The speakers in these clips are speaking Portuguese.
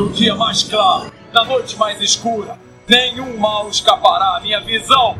No dia mais claro, na noite mais escura, nenhum mal escapará à minha visão.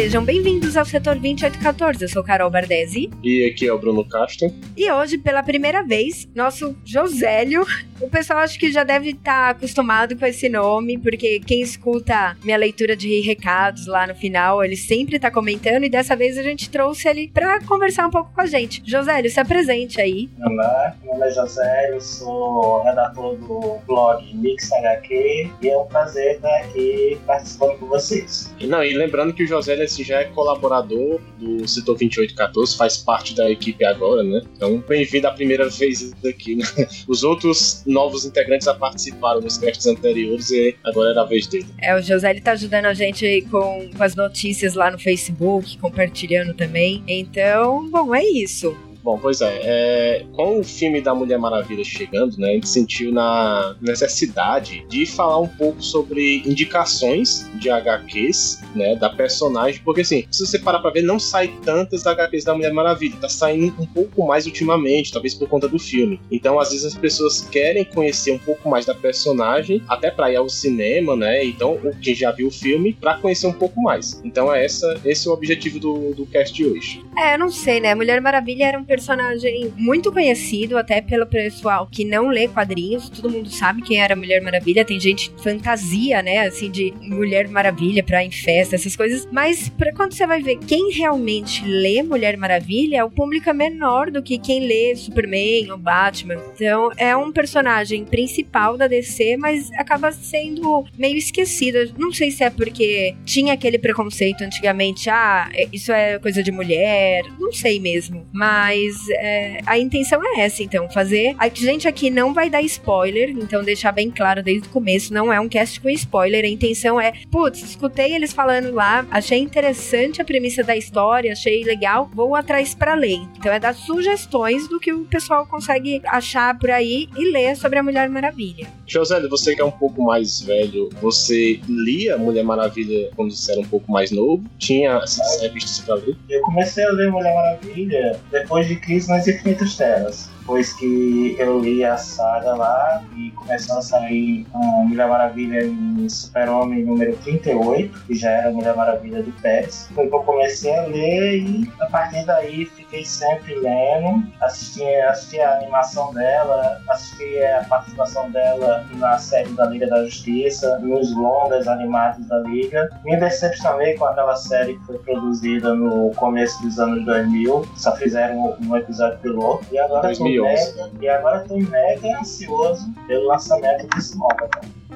Sejam bem-vindos ao setor 2814. Eu sou Carol Bardesi. E aqui é o Bruno Castro. E hoje, pela primeira vez, nosso Josélio. O pessoal acho que já deve estar tá acostumado com esse nome, porque quem escuta minha leitura de recados lá no final, ele sempre está comentando. E dessa vez a gente trouxe ele para conversar um pouco com a gente. Josélio, se apresente aí. Olá, meu nome é Josélio, sou redator do blog Mix HQ e é um prazer estar aqui participando com vocês. E, não, e lembrando que o Josélio já é colaborador do Setor 2814, faz parte da equipe agora, né? Então, bem-vindo a primeira vez aqui, né? Os outros novos integrantes já participaram nos casts anteriores e agora era a vez dele. É, o José ele tá ajudando a gente com, com as notícias lá no Facebook, compartilhando também. Então, bom, é isso. Bom, pois é, é, com o filme da Mulher Maravilha chegando, né, a gente sentiu na necessidade de falar um pouco sobre indicações de HQs, né, da personagem, porque assim, se você parar pra ver, não sai tantas HQs da Mulher Maravilha, tá saindo um pouco mais ultimamente, talvez por conta do filme. Então, às vezes as pessoas querem conhecer um pouco mais da personagem, até pra ir ao cinema, né, então, quem já viu o filme, pra conhecer um pouco mais. Então, é essa, esse é o objetivo do, do cast de hoje. É, eu não sei, né, Mulher Maravilha era um personagem muito conhecido até pelo pessoal que não lê quadrinhos. Todo mundo sabe quem era Mulher Maravilha. Tem gente fantasia, né? Assim, de Mulher Maravilha pra ir em festa, essas coisas. Mas pra quando você vai ver quem realmente lê Mulher Maravilha, o público é menor do que quem lê Superman ou Batman. Então é um personagem principal da DC, mas acaba sendo meio esquecido. Não sei se é porque tinha aquele preconceito antigamente, ah, isso é coisa de mulher. Não sei mesmo. Mas mas é, a intenção é essa, então, fazer. A gente aqui não vai dar spoiler, então deixar bem claro desde o começo, não é um cast com spoiler. A intenção é, putz, escutei eles falando lá, achei interessante a premissa da história, achei legal, vou atrás para ler. Então é dar sugestões do que o pessoal consegue achar por aí e ler sobre a Mulher Maravilha. José, você que é um pouco mais velho, você lia Mulher Maravilha quando você era um pouco mais novo? Tinha essas revistas pra ler? Eu comecei a ler Mulher Maravilha depois de Crise nas Infinitas Terras depois que eu li a saga lá e começou a sair a Mulher Maravilha em Super-Homem número 38, que já era Mulher Maravilha do Pérez, foi que eu comecei a ler e a partir daí fiquei sempre lendo, assisti, assisti a animação dela, assisti a participação dela na série da Liga da Justiça, nos longas animados da Liga. Me decepcionei com aquela série que foi produzida no começo dos anos 2000, só fizeram um episódio piloto e agora 2000 mega, e agora estou mega ansioso pelo lançamento desse móvel.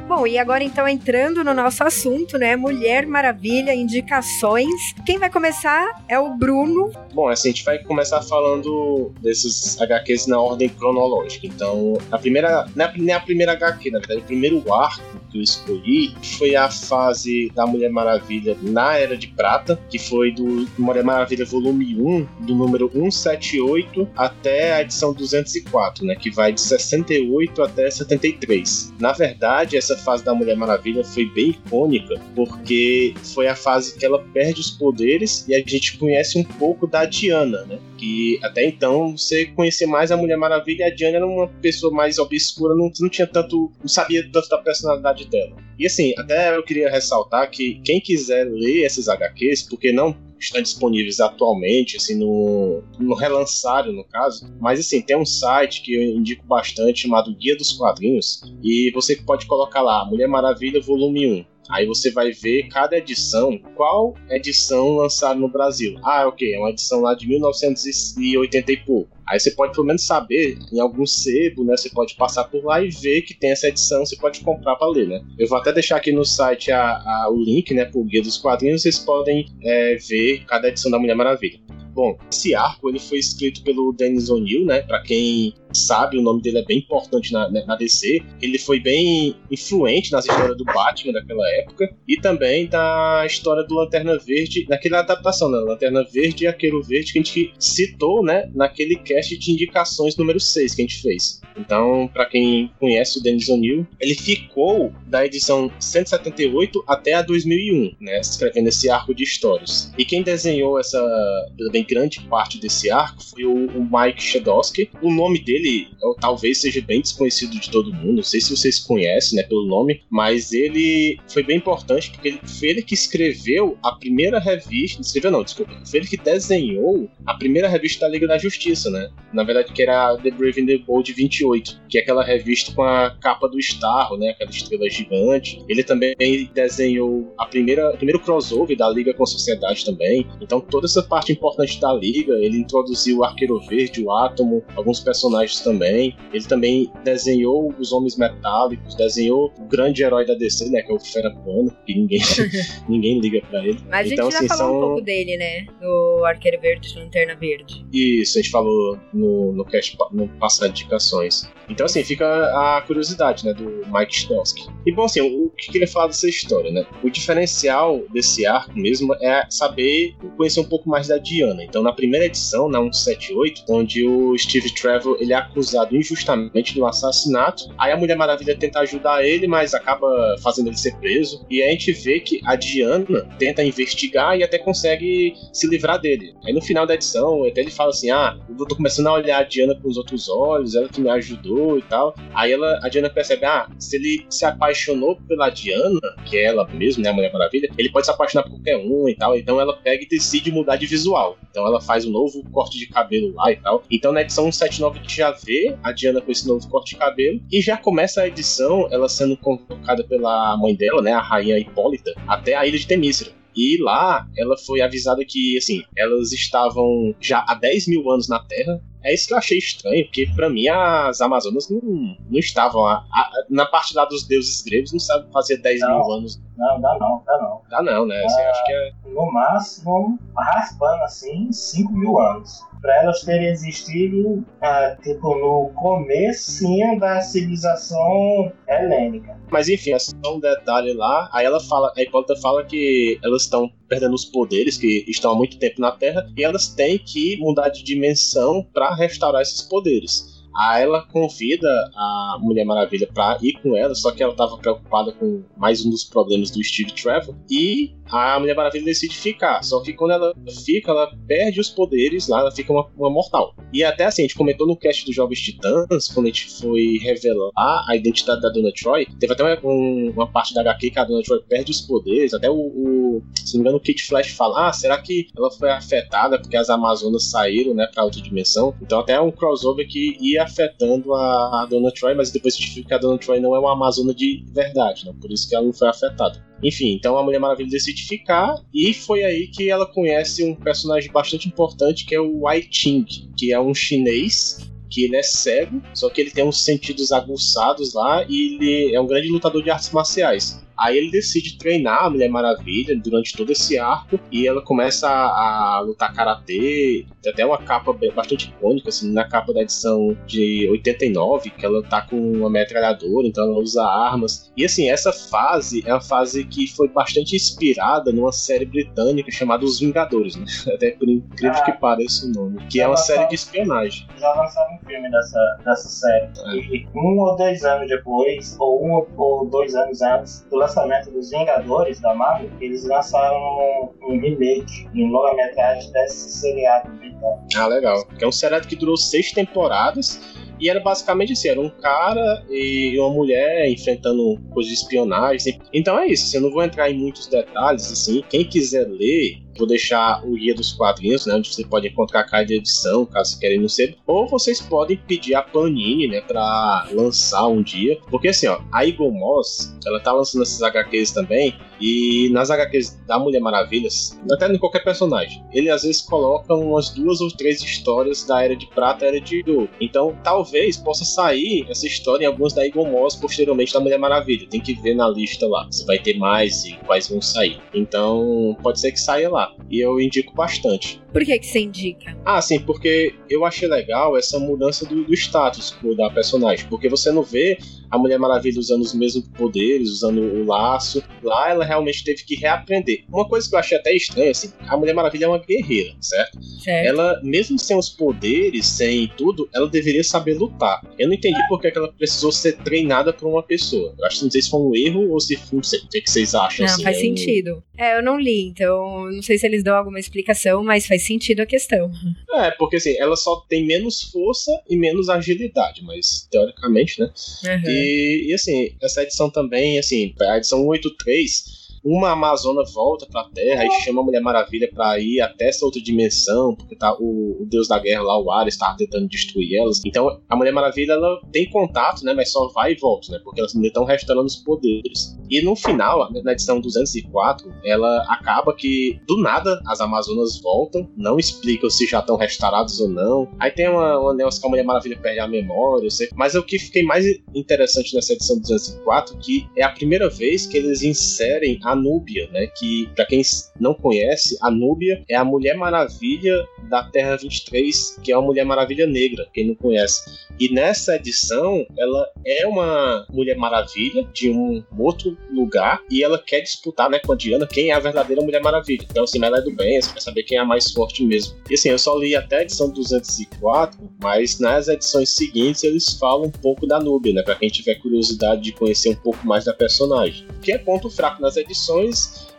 Bom, e agora então entrando no nosso assunto, né? Mulher Maravilha, indicações. Quem vai começar é o Bruno. Bom, assim, a gente vai começar falando desses HQs na ordem cronológica. Então, a primeira. Não é a primeira HQ, na verdade, o primeiro arco que eu escolhi foi a fase da Mulher Maravilha na Era de Prata, que foi do Mulher Maravilha volume 1, do número 178 até a edição 204, né? Que vai de 68 até 73. Na verdade, essa fase da Mulher Maravilha foi bem icônica, porque foi a fase que ela perde os poderes e a gente conhece um pouco da Diana, né? Que até então você conhecia mais a Mulher Maravilha a Diana era uma pessoa mais obscura, não, não tinha tanto. não sabia tanto da personalidade dela. E assim, até eu queria ressaltar que quem quiser ler esses HQs, porque não estão disponíveis atualmente, assim, no, no relançário, no caso. Mas, assim, tem um site que eu indico bastante chamado Guia dos Quadrinhos e você pode colocar lá Mulher Maravilha Volume 1. Aí você vai ver cada edição, qual edição lançada no Brasil. Ah, ok, é uma edição lá de 1980 e pouco. Aí você pode pelo menos saber em algum sebo, né? Você pode passar por lá e ver que tem essa edição, você pode comprar para ler, né? Eu vou até deixar aqui no site a, a, o link, né, pro Guia dos Quadrinhos, vocês podem é, ver cada edição da Mulher Maravilha. Bom, esse arco ele foi escrito pelo Dennis O'Neill, né? Para quem sabe, o nome dele é bem importante na, na DC. Ele foi bem influente nas histórias do Batman daquela época e também da história do Lanterna Verde, naquela adaptação, né? Lanterna Verde e Arqueiro Verde que a gente citou, né, naquele cast de indicações número 6 que a gente fez. Então, para quem conhece o Dennis O'Neill, ele ficou da edição 178 até a 2001, né, escrevendo esse arco de histórias. E quem desenhou essa bem grande parte desse arco foi o, o Mike Shadowski. O nome dele é, talvez seja bem desconhecido de todo mundo, não sei se vocês conhecem, né, pelo nome, mas ele foi bem importante porque ele, foi ele que escreveu a primeira revista, escreveu não, desculpa, foi ele que desenhou a primeira revista da Liga da Justiça, né? Na verdade que era The Brave and the Bold 28, que é aquela revista com a capa do Starro, né, aquela estrela gigante. Ele também desenhou a primeira, o primeiro crossover da Liga com a Sociedade também. Então toda essa parte importante da Liga, ele introduziu o Arqueiro Verde, o Átomo, alguns personagens também. Ele também desenhou os Homens Metálicos, desenhou o grande herói da DC, né, que é o Fera Plana, que ninguém, ninguém liga pra ele. Mas então, a gente assim, já falou são... um pouco dele, né? Do Arqueiro Verde, Lanterna Verde. Isso, a gente falou no, no cast no passado de indicações. Então, assim, fica a curiosidade, né, do Mike Stelsky. E, bom, assim, o que queria falar dessa história, né? O diferencial desse arco mesmo é saber conhecer um pouco mais da Diana. Então, na primeira edição, na 178, onde o Steve Trevor ele é acusado injustamente de um assassinato, aí a Mulher Maravilha tenta ajudar ele, mas acaba fazendo ele ser preso. E a gente vê que a Diana tenta investigar e até consegue se livrar dele. Aí no final da edição, até ele fala assim: Ah, eu tô começando a olhar a Diana com os outros olhos, ela que me ajudou e tal. Aí ela, a Diana percebe: Ah, se ele se apaixonou pela Diana, que é ela mesmo, né, a Mulher Maravilha, ele pode se apaixonar por qualquer um e tal. Então ela pega e decide mudar de visual. Então ela faz um novo corte de cabelo lá e tal. Então na edição 179 a gente já vê a Diana com esse novo corte de cabelo e já começa a edição ela sendo convocada pela mãe dela, né, a rainha Hipólita, até a ilha de Temícera. E lá ela foi avisada que, assim, elas estavam já há 10 mil anos na Terra. É isso que eu achei estranho, porque para mim as Amazonas não, não estavam lá. A, na parte lá dos deuses gregos não sabe fazer 10 Não. mil anos. Não, dá não, dá não. Dá não, né? Assim, Ah. acho que é. No máximo, raspando assim, 5 mil anos. Pra elas terem existido, ah, tipo, no comecinho da civilização helênica. Mas enfim, é só um detalhe lá. Aí ela fala, a Hipólita fala que elas estão perdendo os poderes, que estão há muito tempo na Terra, e elas têm que mudar de dimensão para restaurar esses poderes. Aí ela convida a Mulher Maravilha pra ir com ela, só que ela tava preocupada com mais um dos problemas do Steve Trevor. E a Mulher Maravilha decide ficar. Só que quando ela fica, ela perde os poderes lá, ela fica uma, uma mortal. E até assim, a gente comentou no cast dos Jovens Titãs, quando a gente foi revelar a identidade da Dona Troy, teve até uma, um- uma parte da HQ que a Dona Troy perde os poderes. Até o, o se não me engano, o Kid Flash fala: Ah, será que ela foi afetada porque as Amazonas saíram, né, pra outra dimensão? Então, até é um crossover que ia afetando a, a Dona Troy, mas depois se que a Dona Troy não é uma Amazona de verdade, né? Por isso que ela não foi afetada. Enfim, então a Mulher Maravilha decide ficar e foi aí que ela conhece um personagem bastante importante que é o Wai Ching, que é um chinês que ele é cego, só que ele tem uns sentidos aguçados lá e ele é um grande lutador de artes marciais. Aí ele decide treinar a Mulher Maravilha durante todo esse arco e ela começa a, a lutar karatê. Tem até uma capa bastante icônica, assim, na capa da edição de 89, que ela tá com uma metralhadora, então ela usa armas. E assim, essa fase é uma fase que foi bastante inspirada numa série britânica chamada Os Vingadores, né? Até por incrível Ah. que pareça o nome. Que é uma série de espionagem. Já lançaram um filme dessa, dessa série. E um ou dois anos depois, ou um ou dois anos antes do lançamento dos Vingadores da Marvel, eles lançaram um, um remake em longa-metragem desse seriado britânico. Ah, legal. Que é um seriado que durou seis temporadas. E era basicamente assim, era um cara e uma mulher enfrentando coisas de espionagem. Então é isso, assim, eu não vou entrar em muitos detalhes, assim. Quem quiser ler, vou deixar o guia dos quadrinhos, né? Onde você pode encontrar cada edição, caso querem não ser. Ou vocês podem pedir a Panini, né? Pra lançar um dia. Porque assim, ó, a Eagle Moss, ela tá lançando esses HQs também. E nas HQs da Mulher Maravilha, até em qualquer personagem, ele às vezes coloca umas duas ou três histórias da Era de Prata e Era de Ouro. Então talvez possa sair essa história em algumas da Eagle Moss posteriormente da Mulher Maravilha. Tem que ver na lista lá se vai ter mais e quais vão sair. Então pode ser que saia lá. E eu indico bastante. Por que que você indica? Ah, sim, porque eu achei legal essa mudança do, do status da personagem. Porque você não vê a Mulher Maravilha usando os mesmos poderes, usando o laço. Lá ela realmente teve que reaprender. Uma coisa que eu achei até estranha, assim, a Mulher Maravilha é uma guerreira, certo? Certo. Ela, mesmo sem os poderes, sem tudo, ela deveria saber lutar. Eu não entendi por que ela precisou ser treinada por uma pessoa. Eu acho que não sei se foi um erro ou se não sei. O que, vocês acham? Não, assim, faz É um- sentido. É, eu não li, então não sei se eles dão alguma explicação, mas faz sentido a questão. É, porque assim, ela só tem menos força e menos agilidade, mas teoricamente, né? Aham. E, e, assim, essa edição também, assim, a edição 183, uma Amazona volta pra Terra e chama a Mulher Maravilha pra ir até essa outra dimensão, porque tá o, o deus da guerra lá, o Ares, tá tentando destruir elas. Então a Mulher Maravilha ela tem contato, né? Mas só vai e volta, né? Porque elas ainda estão restaurando os poderes. E no final, na edição 204, ela acaba que do nada as Amazonas voltam, não explicam se já estão restaurados ou não. Aí tem uma, uma negócio que a Mulher Maravilha perde a memória, eu sei. Mas o que fiquei mais interessante nessa edição 204 que é a primeira vez que eles inserem a Núbia, né? Que, pra quem não conhece, a Núbia é a Mulher Maravilha da Terra 23, que é uma Mulher Maravilha negra, quem não conhece. E nessa edição, ela é uma Mulher Maravilha de um outro lugar e ela quer disputar, né, com a Diana quem é a verdadeira Mulher Maravilha. Então, assim, ela é do bem, você quer saber quem é a mais forte mesmo. E assim, eu só li até a edição 204, mas nas edições seguintes eles falam um pouco da Núbia, né, pra quem tiver curiosidade de conhecer um pouco mais da personagem. Que é ponto fraco nas edições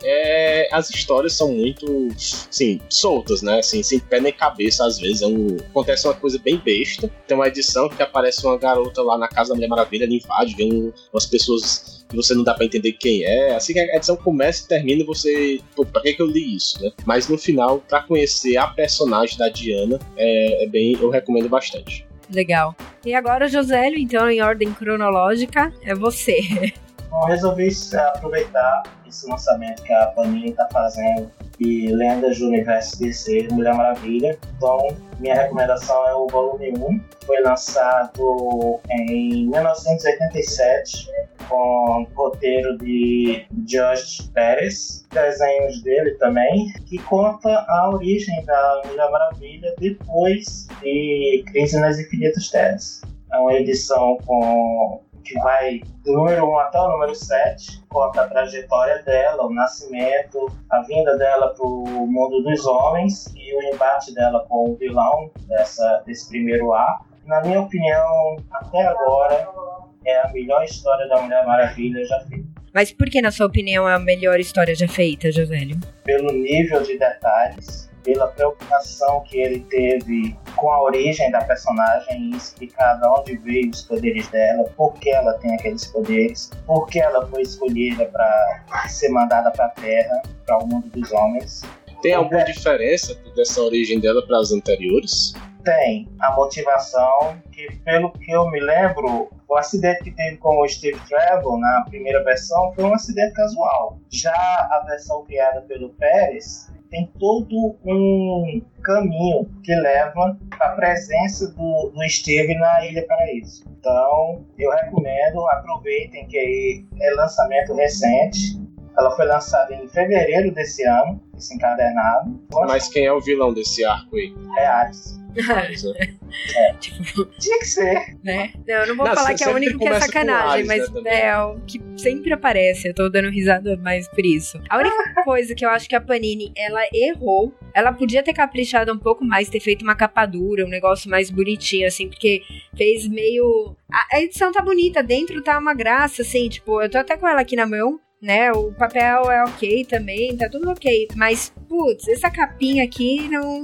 é, as histórias são muito, assim, soltas, né? Assim, sem pé nem cabeça, às vezes. É um, acontece uma coisa bem besta. Tem uma edição que aparece uma garota lá na casa da Mulher Maravilha, ela invade, vê um, umas pessoas que você não dá pra entender quem é. Assim que a edição começa e termina, você. Pô, pra que, que eu li isso, né? Mas no final, pra conhecer a personagem da Diana, é, é bem. Eu recomendo bastante. Legal. E agora, Josélio, então, em ordem cronológica, é você. Eu resolvi aproveitar esse lançamento que a Panini está fazendo de Lendas do Universo DC, Mulher Maravilha. Então, minha recomendação é o volume 1. Foi lançado em 1987 com roteiro de George Pérez, desenhos dele também, que conta a origem da Mulher Maravilha depois de Crise nas Infinitas Terras. É uma edição com que vai do número 1 até o número 7, conta a trajetória dela, o nascimento, a vinda dela para o mundo dos homens e o embate dela com o vilão dessa, desse primeiro arco. Na minha opinião, até agora, é a melhor história da Mulher Maravilha já feita. Mas por que, na sua opinião, é a melhor história já feita, Josélio? Pelo nível de detalhes, pela preocupação que ele teve com a origem da personagem e explicar de onde veio os poderes dela, por que ela tem aqueles poderes, por que ela foi escolhida para ser mandada para a Terra, para o mundo dos homens. Tem alguma diferença dessa origem dela para as anteriores? Tem a motivação que, pelo que eu me lembro, o acidente que teve com o Steve Trevor na primeira versão foi um acidente casual. Já a versão criada pelo Pérez tem todo um caminho que leva à presença do, do Steve na Ilha Paraíso. Então, eu recomendo, aproveitem que aí é lançamento recente. Ela foi lançada em fevereiro desse ano, esse encadernado. Mas quem é o vilão desse arco aí? É Ares. tipo, Tinha que ser. né? Não, eu não vou Não, falar que é o único que é sacanagem, Ares, mas né, é o que sempre aparece. Eu tô dando risada mais por isso. A única coisa que eu acho que a Panini, ela errou. Ela podia ter caprichado um pouco mais, ter feito uma capa dura, um negócio mais bonitinho, assim, porque fez meio. A, a edição tá bonita, dentro tá uma graça, assim, tipo, eu tô até com ela aqui na mão. Né, o papel é ok também, tá tudo ok. Mas, putz, essa capinha aqui não,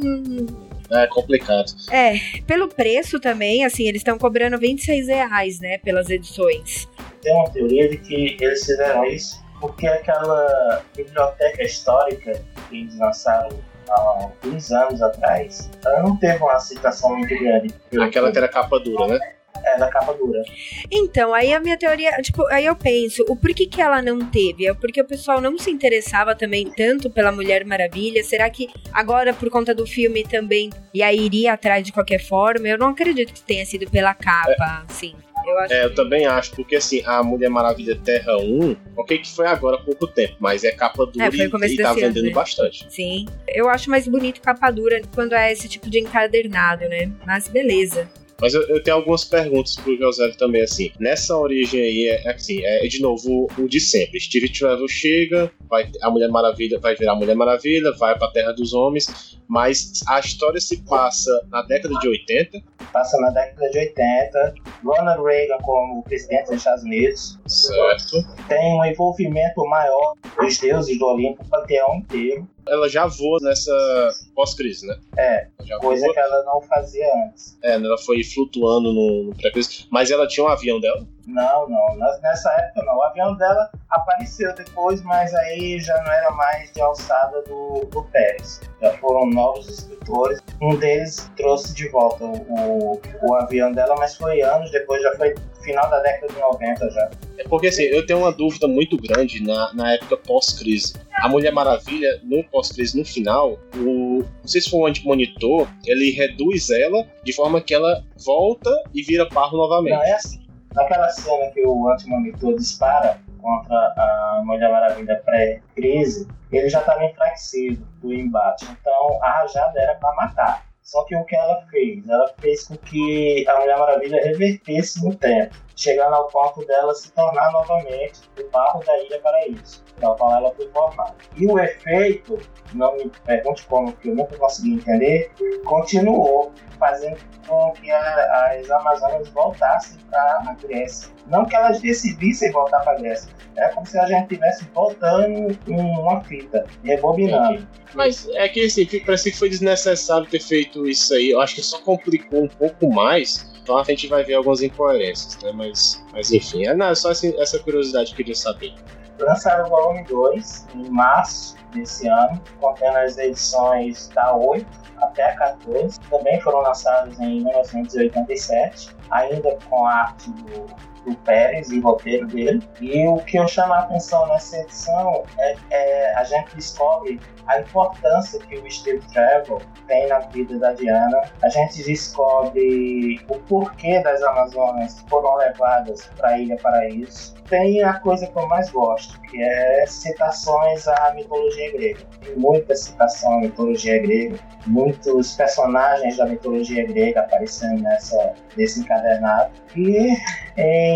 É complicado. é, pelo preço também, assim, eles estão cobrando 26 reais, né, pelas edições. Tem uma teoria de que eles fizeram isso porque aquela biblioteca histórica que eles lançaram há alguns anos atrás, ela não teve uma aceitação muito grande. Aquela que era capa dura, né? É, da capa dura. Então, aí a minha teoria, tipo, aí eu penso, o porquê que ela não teve? É porque o pessoal não se interessava também tanto pela Mulher Maravilha? Será que agora, por conta do filme também, e aí iria atrás de qualquer forma? Eu não acredito que tenha sido pela capa, assim. Eu acho. É, eu também acho, porque assim, a Mulher Maravilha Terra 1, ok que foi agora há pouco tempo, mas é capa dura É, e, e tá ano, vendendo né? bastante. Sim. Eu acho mais bonito capa dura quando é esse tipo de encadernado, né? Mas beleza. Mas eu, eu tenho algumas perguntas pro José também, assim. Nessa origem aí, é, assim, é de novo o, o de sempre. Steve Trevor chega, vai, a Mulher Maravilha vai virar Mulher Maravilha, vai pra Terra dos Homens, mas a história se passa na década de 80, Passa na década de 80, Ronald Reagan como presidente dos Estados Unidos, certo? tem um envolvimento maior dos deuses do Olimpo, o panteão inteiro, Ela já voa nessa pós-crise, né? É, coisa voa, que ela não fazia antes. é, ela foi flutuando no, no pré-crise, mas ela tinha um avião dela. Não, não, nessa época não. O avião dela apareceu depois, mas aí já não era mais de alçada do, do Pérez. Já foram novos escritores. Um deles trouxe de volta o, o avião dela, mas foi anos depois, já foi final da década de 90 já. É porque assim, eu tenho uma dúvida muito grande na, na época pós-crise. A Mulher Maravilha, no pós-crise, no final, o. Não sei se foi o anti-monitor, ele reduz ela de forma que ela volta e vira parro novamente. Não, é assim. Naquela cena que o antimonitor dispara contra a Mulher Maravilha pré-crise, ele já estava enfraquecido do embate. Então a rajada era para matar. Só que o que ela fez? Ela fez com que a Mulher Maravilha revertesse no tempo, chegando ao ponto dela se tornar novamente o barro da Ilha Paraíso, da qual ela foi formada. E o efeito, não me pergunte como, que eu nunca consegui entender, continuou fazendo com que a- as Amazonas voltassem para a Grécia. Não que elas decidissem voltar para a Grécia, era como se a gente estivesse voltando em uma fita, rebobinando. Mas é que assim, parece que foi desnecessário ter feito isso aí. Eu acho que só complicou um pouco mais. Então a gente vai ver algumas incoerências, né? Mas, mas enfim, é, não, é só assim, essa curiosidade que eu queria saber. Lançaram o volume 2 em março desse ano, contendo as edições da 8 até a 14. Também foram lançados em 1987, ainda com a arte do, do Pérez e roteiro dele. E o que eu chamo a atenção nessa edição é, é a gente descobre a importância que o Steve Trevor tem na vida da Diana. A gente descobre o porquê das Amazonas foram levadas para a Ilha Paraíso. Tem a coisa que eu mais gosto, que é citações à mitologia grega. Tem muita citação à mitologia grega, muitos personagens da mitologia grega aparecendo nessa, nesse encadernado. E em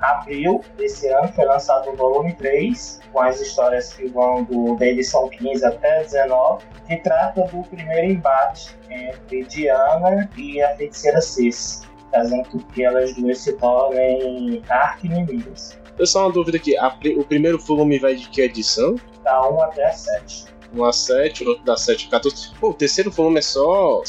abril desse ano foi lançado o volume 3, com as histórias que vão do, da edição 15 até 19, que trata do primeiro embate entre Diana e a feiticeira Cis, fazendo com que elas duas se tornem arqui-inimigas. Eu só uma dúvida aqui, o primeiro volume vai de que edição? Da 1 até a 7. 1 a 7, o outro da 7 a 14. Pô, o terceiro volume é só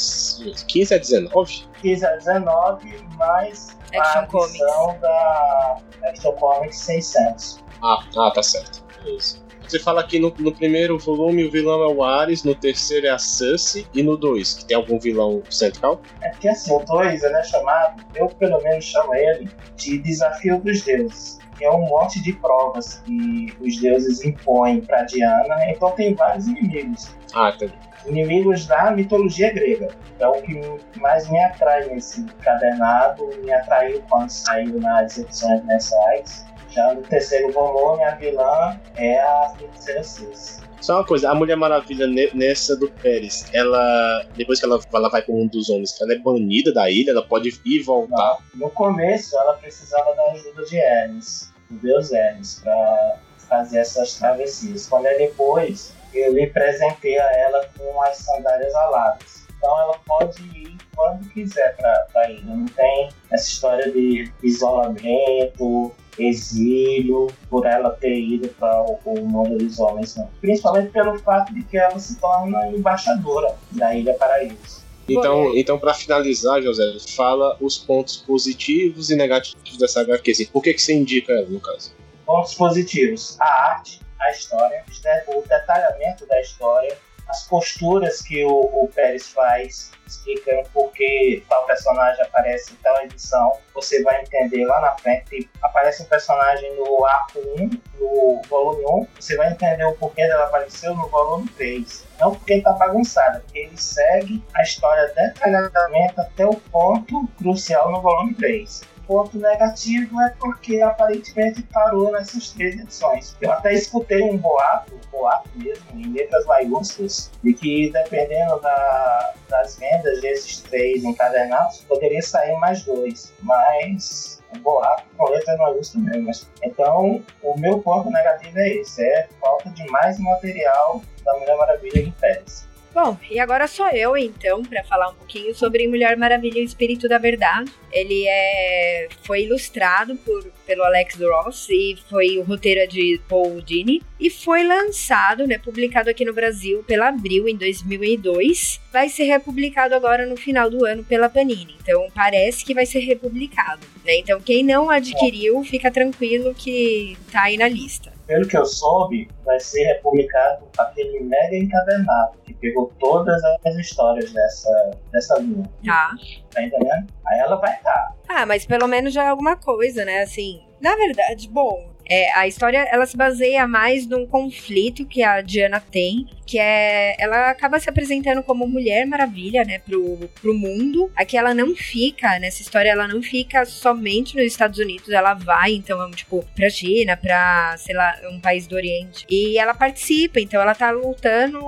15 a 19? 15 a 19, mais Action a Comics. edição da Action Comics 600. Ah, ah, tá certo. Beleza. Você fala que no, no primeiro volume o vilão é o Ares, no terceiro é a Sussy e no 2, que tem algum vilão central? É porque assim, o 2 ele é chamado, eu pelo menos chamo ele, de Desafio dos Deuses. Que é um monte de provas que os deuses impõem para Diana. Então tem vários inimigos. Ah, entendi. Inimigos da mitologia grega. É o que mais me atrai nesse cadernado. Me atraiu quando saiu nas edições mensais. Já no terceiro volume, a vilã é a feiticeira Cis. Só uma coisa, a Mulher Maravilha ne- nessa do Pérez, ela, depois que ela, ela vai com um dos homens, ela é banida da ilha, ela pode ir e voltar. No começo, ela precisava da ajuda de Hermes, do deus Hermes, para fazer essas travessias. Quando é depois, ele presenteia ela com as sandálias aladas. Então ela pode ir quando quiser para a ilha. Não tem essa história de isolamento, exílio, por ela ter ido para o, o mundo dos homens. Não. Principalmente pelo fato de que ela se torna embaixadora da Ilha Paraíso. Então, então para finalizar, José, fala os pontos positivos e negativos dessa HQ. assim, Por que, que você indica ela, no caso? pontos positivos: a arte, a história, de- o detalhamento da história, as posturas que o, o Pérez faz, explicando por que tal personagem aparece em tal edição. Você vai entender lá na frente. Aparece um personagem no arco 1, no volume 1, você vai entender o porquê dela apareceu no volume 3. Não porque está bagunçada, porque ele segue a história detalhadamente até o ponto crucial no volume 3. Ponto negativo é porque aparentemente parou nessas três edições. Eu até escutei um boato, um boato mesmo, em letras maiúsculas, de que dependendo da, das vendas desses três encadernados, poderia sair mais dois. Mas um boato com letras maiúsculas mesmo. Então, o meu ponto negativo é esse: é falta de mais material da Mulher Maravilha em Pérez. Bom, e agora sou eu então para falar um pouquinho sobre Mulher Maravilha e o Espírito da Verdade. Ele é foi ilustrado por, pelo Alex Ross e foi o roteiro de Paul Dini e foi lançado, né, publicado aqui no Brasil pela Abril em 2002. Vai ser republicado agora no final do ano pela Panini. Então parece que vai ser republicado, né? Então quem não adquiriu, fica tranquilo que tá aí na lista pelo que eu soube, vai ser republicado aquele mega encadernado que pegou todas as histórias dessa, dessa linha. Tá. Tá entendendo? Aí ela vai estar. Tá. Ah, mas pelo menos já é alguma coisa, né? Assim, na verdade, bom, é, a história ela se baseia mais num conflito que a Diana tem que é. Ela acaba se apresentando como Mulher Maravilha, né, pro, pro mundo. Aqui ela não fica, nessa história, ela não fica somente nos Estados Unidos, ela vai, então, tipo, pra China, pra, sei lá, um país do Oriente. E ela participa, então ela tá lutando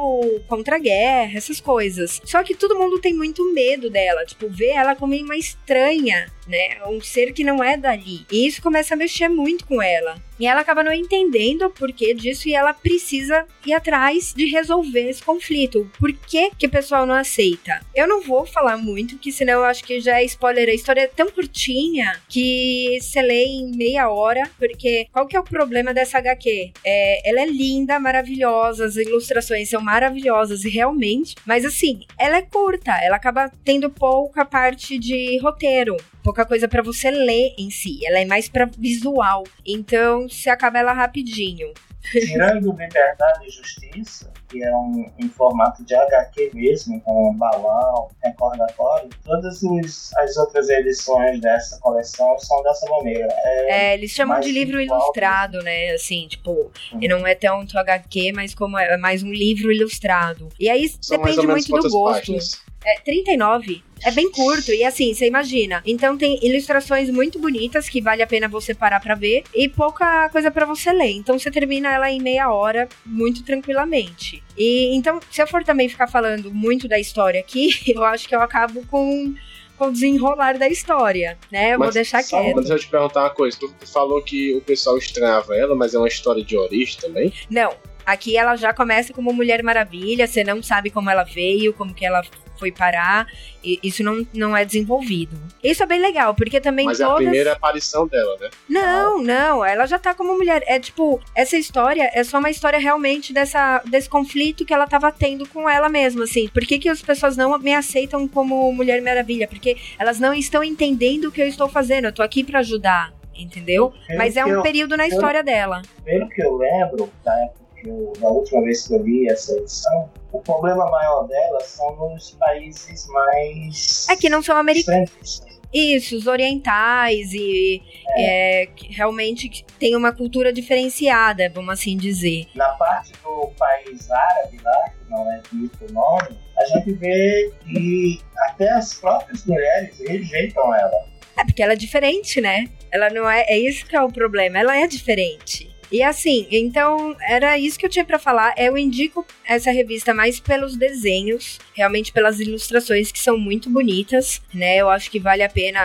contra a guerra, essas coisas. Só que todo mundo tem muito medo dela, tipo, vê ela como uma estranha, né? Um ser que não é dali. E isso começa a mexer muito com ela. E ela acaba não entendendo o porquê disso e ela precisa ir atrás de resolver esse conflito. Por que, que o pessoal não aceita? Eu não vou falar muito, que senão eu acho que já é spoiler. A história é tão curtinha que você lê em meia hora, porque qual que é o problema dessa HQ? É, ela é linda, maravilhosa, as ilustrações são maravilhosas, realmente, mas assim, ela é curta, ela acaba tendo pouca parte de roteiro pouca coisa para você ler em si. Ela é mais para visual. Então, se acaba ela rapidinho. Tirando Liberdade e Justiça, que é um, um formato de HQ mesmo, com balão, recordatório, todas os, as outras edições dessa coleção são dessa maneira. É, é eles chamam de livro ilustrado, né? Assim, tipo, uhum. e não é tanto HQ, mas como é, é mais um livro ilustrado. E aí são depende muito do gosto. Páginas. É, 39. É bem curto. E assim, você imagina. Então tem ilustrações muito bonitas que vale a pena você parar pra ver. E pouca coisa para você ler. Então você termina ela em meia hora, muito tranquilamente. E então, se eu for também ficar falando muito da história aqui, eu acho que eu acabo com com o desenrolar da história, né? Eu mas, vou deixar só, quieto. Mas deixa eu te perguntar uma coisa. Tu falou que o pessoal estranhava ela, mas é uma história de origem também? Não. Aqui ela já começa como Mulher Maravilha, você não sabe como ela veio, como que ela foi parar, isso não, não é desenvolvido. Isso é bem legal, porque também Mas todas... é a primeira aparição dela, né? Não, não, ela já tá como mulher. É tipo, essa história é só uma história realmente dessa, desse conflito que ela tava tendo com ela mesma, assim. Por que, que as pessoas não me aceitam como Mulher Maravilha? Porque elas não estão entendendo o que eu estou fazendo, eu tô aqui para ajudar entendeu? Pelo Mas é um eu, período na história pelo, dela. Pelo que eu lembro, da época eu, da última vez que eu li essa edição, o problema maior dela são nos países mais. É que não são americanos. Isso, os orientais e é. É, realmente tem uma cultura diferenciada, vamos assim dizer. Na parte do país árabe lá, que não é dito o nome, a gente vê que até as próprias mulheres rejeitam ela. É porque ela é diferente, né? Ela não é. É isso que é o problema. Ela é diferente. E assim, então era isso que eu tinha para falar. Eu indico essa revista mais pelos desenhos, realmente pelas ilustrações que são muito bonitas, né? Eu acho que vale a pena.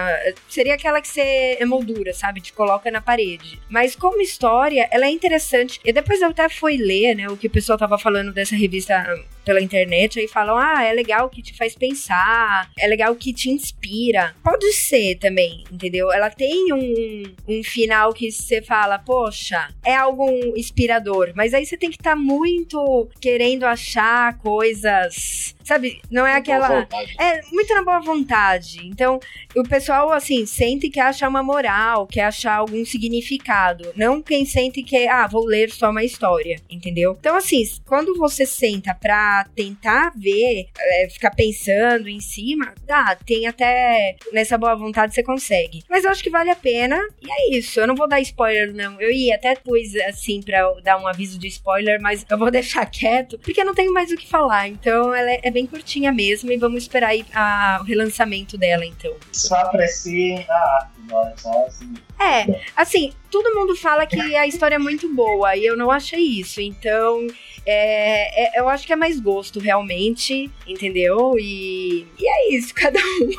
Seria aquela que você emoldura, sabe? Te coloca na parede. Mas como história, ela é interessante. E depois eu até fui ler, né, o que o pessoal tava falando dessa revista pela internet, aí falam: "Ah, é legal que te faz pensar, é legal que te inspira". Pode ser também, entendeu? Ela tem um, um final que você fala: "Poxa, é algo inspirador, mas aí você tem que estar tá muito querendo achar coisas Sabe? Não é aquela. É muito na boa vontade. Então, o pessoal, assim, sente que acha uma moral, quer achar algum significado. Não quem sente que, ah, vou ler só uma história, entendeu? Então, assim, quando você senta pra tentar ver, é, ficar pensando em cima, tá, tem até nessa boa vontade você consegue. Mas eu acho que vale a pena. E é isso. Eu não vou dar spoiler, não. Eu ia até pus assim pra dar um aviso de spoiler, mas eu vou deixar quieto, porque eu não tenho mais o que falar. Então, ela é, é bem curtinha mesmo e vamos esperar aí a, o relançamento dela, então. Só apreciem a arte? Só assim. É, assim, todo mundo fala que a história é muito boa e eu não achei isso. Então, é, é, eu acho que é mais gosto, realmente, entendeu? E, e é isso, cada um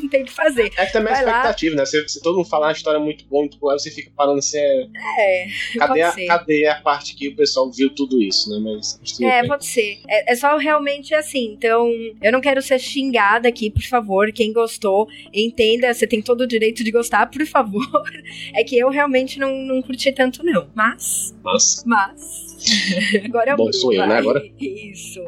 não tem o que fazer. É que também é Vai lá. expectativa, né? Se, se todo mundo falar uma história muito boa, muito boa, você fica parando assim, é, É, cadê, pode a, ser. cadê a parte que o pessoal viu tudo isso, né? Mas, mas tudo É, bem. pode ser. É, é só realmente assim. Então, eu não quero ser xingada aqui, por favor. Quem gostou, entenda. Você tem todo o direito de gostar, por favor. É que eu realmente não, não curti tanto, não. Mas, Mas, mas. Agora é o Bom, Bruno, sou eu, né, agora? Isso.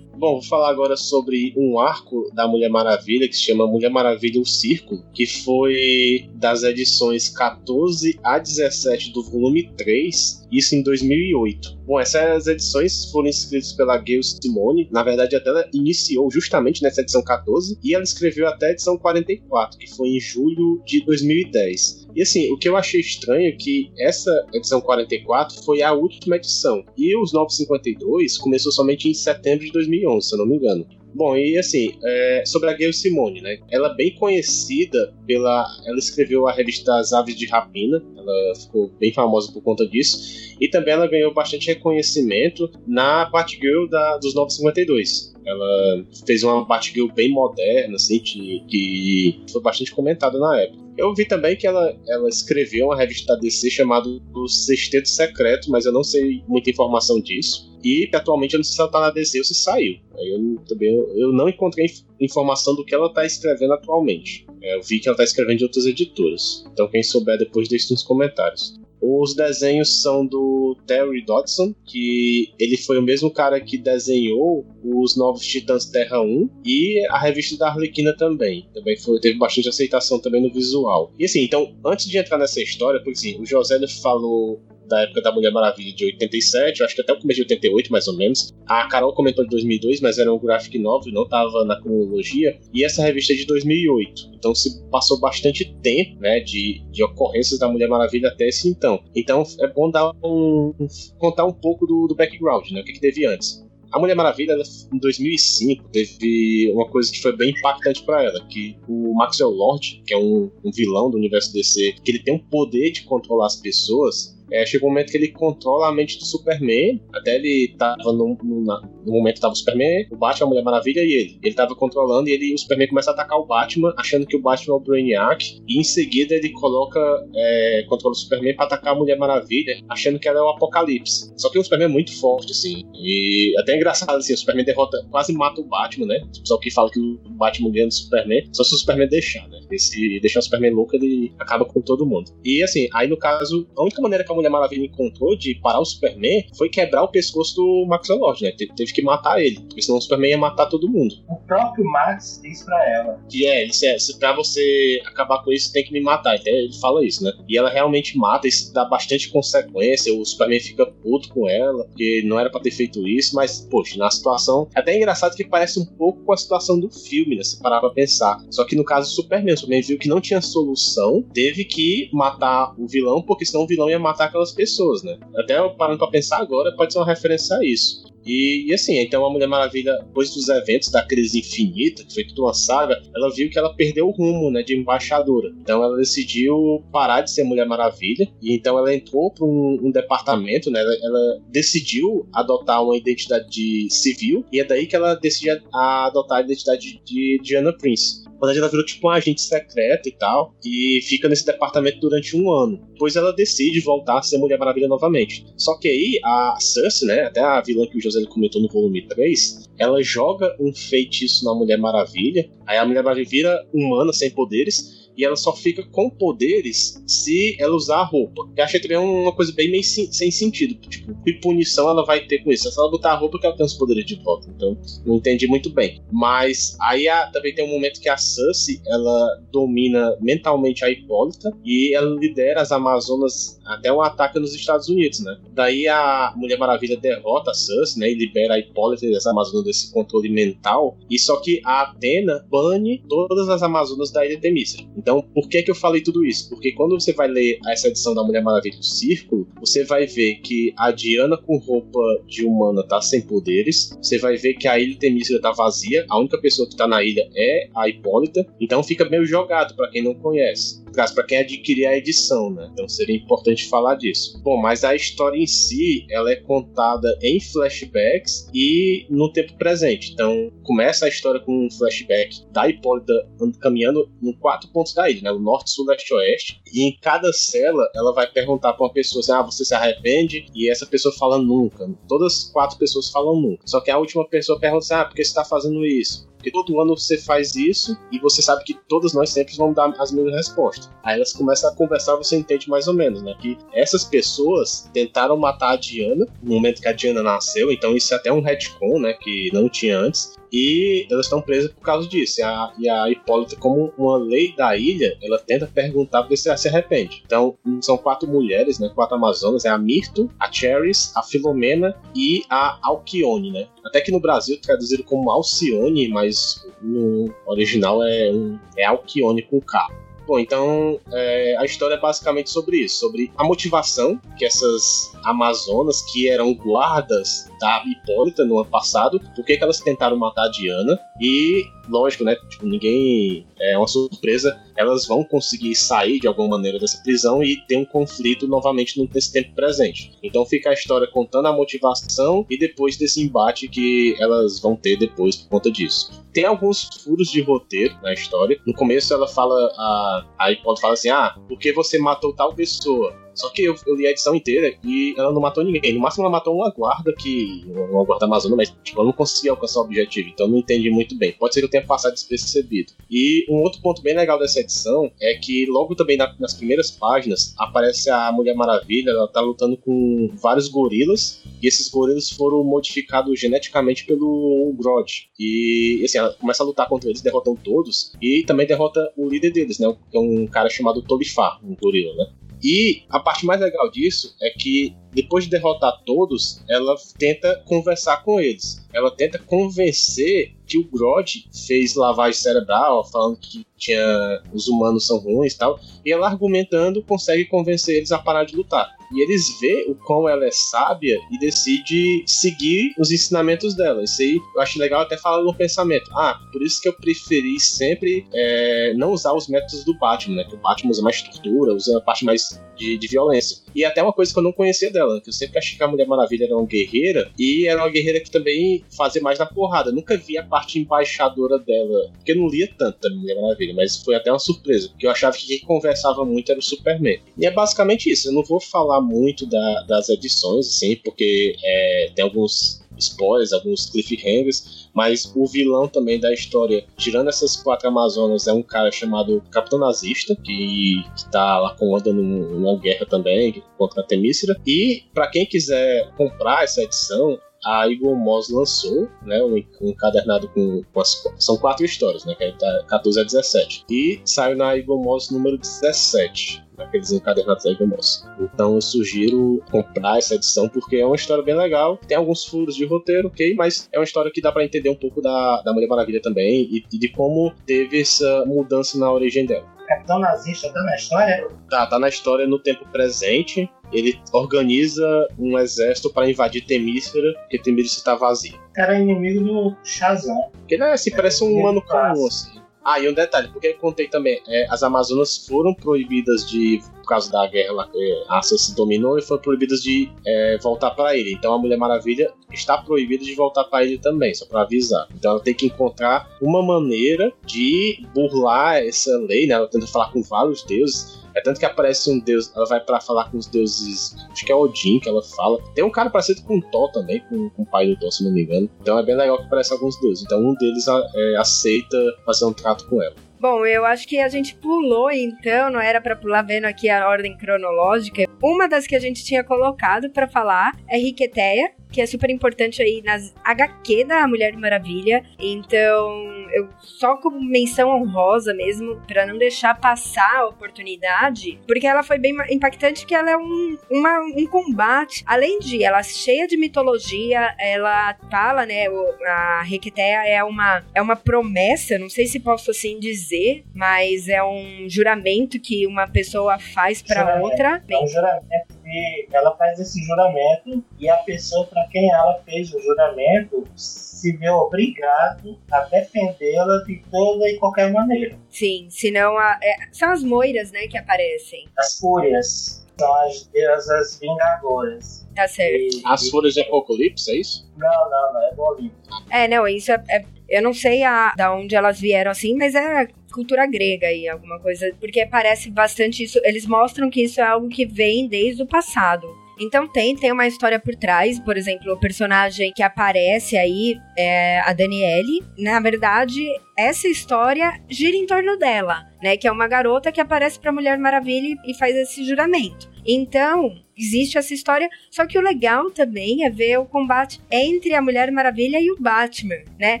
Bom, vou falar agora sobre um arco da Mulher Maravilha que se chama Mulher Maravilha o Círculo, que foi das edições 14 a 17 do volume 3, isso em 2008. Bom, essas edições foram escritas pela Gail Simone, na verdade até ela iniciou justamente nessa edição 14 e ela escreveu até a edição 44, que foi em julho de 2010. E assim, o que eu achei estranho é que essa edição 44 foi a última edição e os 952 começou somente em setembro de 2011, se eu não me engano. Bom, e assim, é, sobre a Gail Simone, né? Ela é bem conhecida pela. Ela escreveu a revista das Aves de Rapina, ela ficou bem famosa por conta disso. E também ela ganhou bastante reconhecimento na Batgirl da, dos 952. Ela fez uma Batgirl bem moderna, assim, que, que foi bastante comentada na época. Eu vi também que ela, ela escreveu uma revista DC chamada O Sexteto Secreto, mas eu não sei muita informação disso. E atualmente eu não sei se ela tá na DC ou se saiu. Eu, também, eu, não encontrei inf- informação do que ela tá escrevendo atualmente. É, eu vi que ela tá escrevendo de outras editoras. Então quem souber depois deixe nos comentários. Os desenhos são do Terry Dodson, que ele foi o mesmo cara que desenhou os Novos Titãs Terra 1 e a revista da Arlequina também. Também foi, teve bastante aceitação também no visual. E assim, então, antes de entrar nessa história, porque assim, o José falou da época da Mulher Maravilha de 87, eu acho que até o começo de 88, mais ou menos. A Carol comentou de 2002, mas era um graphic novel, não estava na cronologia. E essa revista é de 2008. Então se passou bastante tempo, né, de, de ocorrências da Mulher Maravilha até esse então. Então é bom dar um, contar um pouco do, do background, né, o que, que teve antes. A Mulher Maravilha, em 2005, teve uma coisa que foi bem impactante pra ela, que o Maxwell Lord, que é um, um vilão do universo DC, que ele tem um poder de controlar as pessoas, é, chegou um momento que ele controla a mente do Superman. Até ele tava no, no, no momento tava o Superman, o Batman, a Mulher Maravilha e ele. Ele tava controlando e ele, o Superman começa a atacar o Batman, achando que o Batman é o Brainiac. E em seguida ele coloca, é, controla o Superman pra atacar a Mulher Maravilha, achando que ela é o Apocalipse. Só que o Superman é muito forte, assim. E até é engraçado, assim, o Superman derrota, quase mata o Batman, né? O pessoal que fala que o Batman ganha do Superman, só se o Superman deixar, né? E se deixar o Superman louco, ele acaba com todo mundo. E assim, aí no caso, a única maneira que a Mulher Maravilha encontrou de parar o Superman foi quebrar o pescoço do Max Lord, né? Te- Teve que matar ele, porque senão o Superman ia matar todo mundo. O próprio Max diz pra ela. Que é, isso é, se pra você acabar com isso, tem que me matar. Até ele fala isso, né? E ela realmente mata, isso dá bastante consequência. O Superman fica puto com ela, porque não era pra ter feito isso, mas, poxa, na situação. É até engraçado que parece um pouco com a situação do filme, né? Se parar pra pensar. Só que no caso do Superman, o Superman viu que não tinha solução, teve que matar o vilão, porque senão o vilão ia matar aquelas pessoas, né? Até parando pra pensar agora, pode ser uma referência a isso. E, e assim, então a Mulher Maravilha, depois dos eventos da crise infinita, que foi toda uma saga, ela viu que ela perdeu o rumo, né, de embaixadora. Então ela decidiu parar de ser Mulher Maravilha e então ela entrou para um, um departamento, né, ela, ela decidiu adotar uma identidade de civil e é daí que ela decidiu adotar a identidade de Diana Prince. Quando ela virou tipo um agente secreto e tal, e fica nesse departamento durante um ano. Depois ela decide voltar a ser Mulher Maravilha novamente. Só que aí a Cersei, né, até a vilã que o José comentou no volume 3, ela joga um feitiço na Mulher Maravilha, aí a Mulher Maravilha vira humana sem poderes, e ela só fica com poderes se ela usar a roupa. Eu achei também uma coisa bem meio sem, sentido. Tipo, que punição ela vai ter com isso? É só ela botar a roupa que ela tem os poderes de volta. Então, não entendi muito bem. Mas aí a- também tem um momento que a Cersei, ela domina mentalmente a Hipólita e ela lidera as Amazonas até um ataque nos Estados Unidos, né? Daí a Mulher Maravilha derrota a Cersei, né? E libera a Hipólita e as Amazonas desse controle mental. E só que a Atena bane todas as Amazonas da Ilha Temícera. Então Então, por que que eu falei tudo isso? Porque quando você vai ler essa edição da Mulher Maravilha do Círculo, você vai ver que a Diana com roupa de humana tá sem poderes, você vai ver que a ilha Temícera tá vazia, a única pessoa que tá na ilha é a Hipólita, então fica meio jogado para quem não conhece para quem adquirir a edição, né? Então seria importante falar disso. Bom, mas a história em si, ela é contada em flashbacks e no tempo presente. Então começa a história com um flashback da Hipólita caminhando em quatro pontos da ilha, né? O norte, sul, leste, oeste. E em cada cela, ela vai perguntar para uma pessoa assim: ah, você se arrepende? E essa pessoa fala nunca. Todas as quatro pessoas falam nunca. Só que a última pessoa pergunta assim: ah, por que você está fazendo isso? Porque todo ano você faz isso e você sabe que todos nós sempre vamos dar as mesmas respostas. Aí elas começam a conversar, você entende mais ou menos, né? Que essas pessoas tentaram matar a Diana no momento que a Diana nasceu, então isso é até um retcon, né? Que não tinha antes. E elas estão presas por causa disso. E a, e a Hipólita, como uma lei da ilha, ela tenta perguntar porque se se arrepende. Então, são quatro mulheres, né? Quatro Amazonas. É a Mirto, a Cheris, a Filomena e a Alcione, né? Até que no Brasil traduzido como Alcione, mas no original é, um, é Alcione com K. Bom, então é, a história é basicamente sobre isso, sobre a motivação que essas Amazonas, que eram guardas da Hipólita no ano passado, por que elas tentaram matar a Diana e lógico, né? Tipo, ninguém. É uma surpresa. Elas vão conseguir sair de alguma maneira dessa prisão e ter um conflito novamente nesse tempo presente. Então fica a história contando a motivação e depois desse embate que elas vão ter depois por conta disso. Tem alguns furos de roteiro na história. No começo ela fala. A, a Hipólita fala assim: ah, porque você matou tal pessoa? Só que eu, eu, li a edição inteira e ela não matou ninguém. No máximo ela matou uma guarda que. Uma guarda amazona, mas tipo, ela não conseguia alcançar o objetivo. Então não entendi muito bem. Pode ser que eu tenha passado despercebido. E um outro ponto bem legal dessa edição é que logo também na, nas primeiras páginas aparece a Mulher Maravilha. Ela tá lutando com vários gorilas. E esses gorilas foram modificados geneticamente pelo Grodd. E assim, ela começa a lutar contra eles, derrotam todos. E também derrota o líder deles, né? Que é um cara chamado Tolifar, um gorila, né? E a parte mais legal disso é que depois de derrotar todos, ela tenta conversar com eles. Ela tenta convencer que o Grodd fez lavagem cerebral, falando que tinha os humanos são ruins e tal, e ela argumentando consegue convencer eles a parar de lutar. E eles vê o quão ela é sábia e decide seguir os ensinamentos dela. Isso aí eu acho legal até falar no pensamento. Ah, por isso que eu preferi sempre é, não usar os métodos do Batman, né? Que o Batman usa mais tortura, usa a parte mais de, de violência. E até uma coisa que eu não conhecia dela, que eu sempre achei que a Mulher Maravilha era uma guerreira, e era uma guerreira que também fazia mais na porrada. Eu nunca vi a parte embaixadora dela, porque eu não lia tanto da Mulher Maravilha, mas foi até uma surpresa, porque eu achava que quem conversava muito era o Superman. E é basicamente isso, eu não vou falar muito da, das edições, assim, porque é, tem alguns spoilers, alguns cliffhangers, mas o vilão também da história, tirando essas quatro Amazonas, é um cara chamado Capitão Nazista, que, está lá comandando uma guerra também contra a Temícera. E para quem quiser comprar essa edição, a Eagle Moss lançou, né, um, encadernado com, com as, são quatro histórias, né, que é 14 a 17. E saiu na Eagle Moss número 17 aqueles encadernados da Moss. Então eu sugiro comprar essa edição porque é uma história bem legal. Tem alguns furos de roteiro, ok, mas é uma história que dá para entender um pouco da, da Mulher Maravilha também e, e de como teve essa mudança na origem dela. Capitão Nazista tá na história? Tá, tá na história no tempo presente. Ele organiza um exército para invadir Temísfera, porque Temísfera tá vazia. O cara é inimigo do Shazam. Porque ele é assim, é, parece um humano comum, assim. Ah, e um detalhe, porque eu contei também, é, as Amazonas foram proibidas de, por causa da guerra lá que a se dominou, e foram proibidas de é, voltar para ele. Então a Mulher Maravilha está proibida de voltar para ele também, só para avisar. Então ela tem que encontrar uma maneira de burlar essa lei, né? Ela tenta falar com vários deuses é tanto que aparece um deus, ela vai para falar com os deuses, acho que é Odin que ela fala. Tem um cara parecido com Thor também, com, com o pai do Thor, se não me engano. Então é bem legal que aparece alguns deuses. Então um deles é, aceita fazer um trato com ela. Bom, eu acho que a gente pulou então, não era para pular vendo aqui a ordem cronológica. Uma das que a gente tinha colocado para falar é Riqueteia, que é super importante aí nas HQ da Mulher Maravilha. Então, eu só como menção honrosa mesmo, para não deixar passar a oportunidade, porque ela foi bem impactante que ela é um, uma, um combate, além de ela cheia de mitologia, ela fala, né, a Requetea é uma, é uma promessa, não sei se posso assim dizer, mas é um juramento que uma pessoa faz para outra. É um juramento que ela faz esse juramento e a pessoa para quem ela fez o juramento se vê obrigado a defendê-la de toda e qualquer maneira. Sim, senão a, é, são as moiras, né, que aparecem. As fúrias são as deusas vingadoras. Tá certo. E, as fúrias de Apocalipse, é isso? Não, não, não, é do Olimpo. É, não, isso é, é eu não sei a, da onde elas vieram assim, mas é cultura grega aí, alguma coisa. Porque parece bastante isso. Eles mostram que isso é algo que vem desde o passado. Então tem, tem uma história por trás, por exemplo, o personagem que aparece aí é a Daniele. Na verdade, essa história gira em torno dela, né? Que é uma garota que aparece pra Mulher Maravilha e faz esse juramento. Então, existe essa história, só que o legal também é ver o combate entre a Mulher Maravilha e o Batman, né?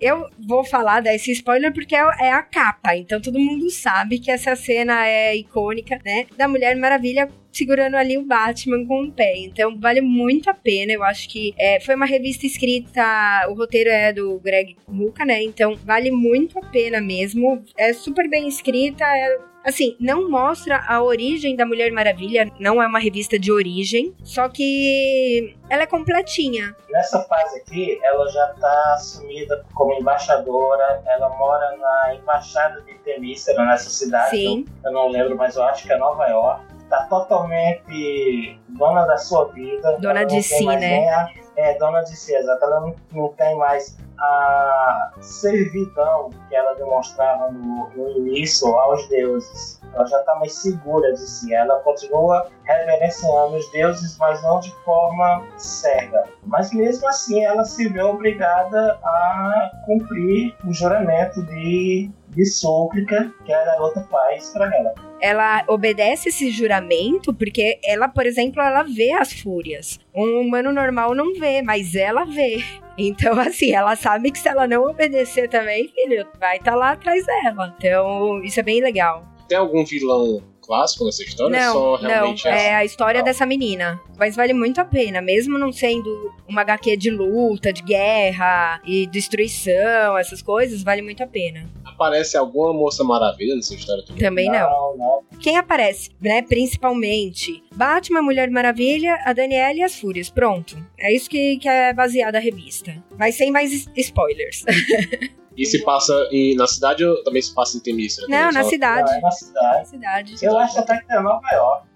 Eu vou falar desse spoiler porque é, é a capa, então todo mundo sabe que essa cena é icônica, né? Da Mulher Maravilha segurando ali o Batman com o pé. Então vale muito a pena. Eu acho que é, foi uma revista escrita, o roteiro é do Greg Rucka, né? Então vale muito a pena mesmo. É super bem escrita, é Assim, não mostra a origem da Mulher Maravilha, não é uma revista de origem, só que ela é completinha. Nessa fase aqui, ela já tá assumida como embaixadora, ela mora na embaixada de Temícera, nessa cidade, Sim. Eu, eu não lembro, mas eu acho que é Nova York. Tá totalmente dona da sua vida. Dona de si, né? A, é, dona de si, exato. Ela não, não tem mais a servidão que ela demonstrava no, no início aos deuses. Ela já está mais segura de si. Ela continua reverenciando os deuses, mas não de forma cega. Mas mesmo assim, ela se vê obrigada a cumprir o juramento de, de súplica que a garota faz para ela ela obedece esse juramento porque ela, por exemplo, ela vê as fúrias. Um humano normal não vê, mas ela vê. Então, assim, ela sabe que se ela não obedecer também, filho, vai estar tá lá atrás dela. Então, isso é bem legal. Tem algum vilão clássico nessa história? Não, só realmente não, é a história dessa menina. Mas vale muito a pena, mesmo não sendo uma HQ de luta, de guerra e destruição, essas coisas, vale muito a pena. Aparece alguma moça maravilha nessa história também? Também não. não. não. Quem aparece, né, principalmente? Batman, Mulher Maravilha, a Daniela e as Fúrias. Pronto. É isso que, que é baseada a revista. Mas sem mais spoilers. E se passa em, na cidade ou também se passa em Temícera? Não, na cidade. Não, é na cidade. Na cidade. Eu acho até que é Nova York.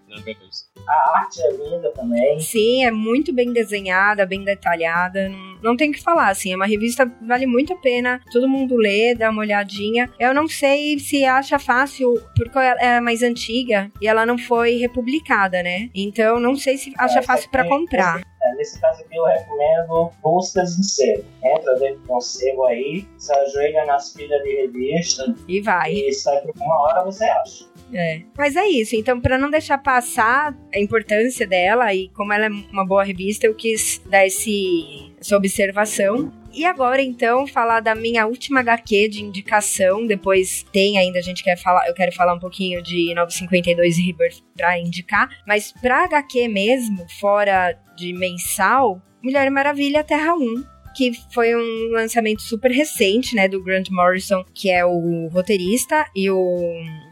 A arte é linda também. Sim, é muito bem desenhada, bem detalhada. Não, não tem o que falar, assim. É uma revista que vale muito a pena. Todo mundo lê, dá uma olhadinha. Eu não sei se acha fácil, porque ela é mais antiga e ela não foi republicada, né? Então, não sei se acha é, fácil para comprar. É, nesse caso aqui eu recomendo buscas em sebo. Entra dentro de um sebo aí, se ajoelha nas pilhas de revista e vai. E sai por uma hora você acha. É. Mas é isso. Então, para não deixar passar a importância dela e como ela é uma boa revista, eu quis dar esse, essa observação. E agora, então, falar da minha última HQ de indicação. Depois tem ainda, a gente quer falar, eu quero falar um pouquinho de 952 Rebirth pra indicar. Mas pra HQ mesmo, fora de mensal, Mulher Maravilha Terra 1 que foi um lançamento super recente, né, do Grant Morrison, que é o roteirista, e o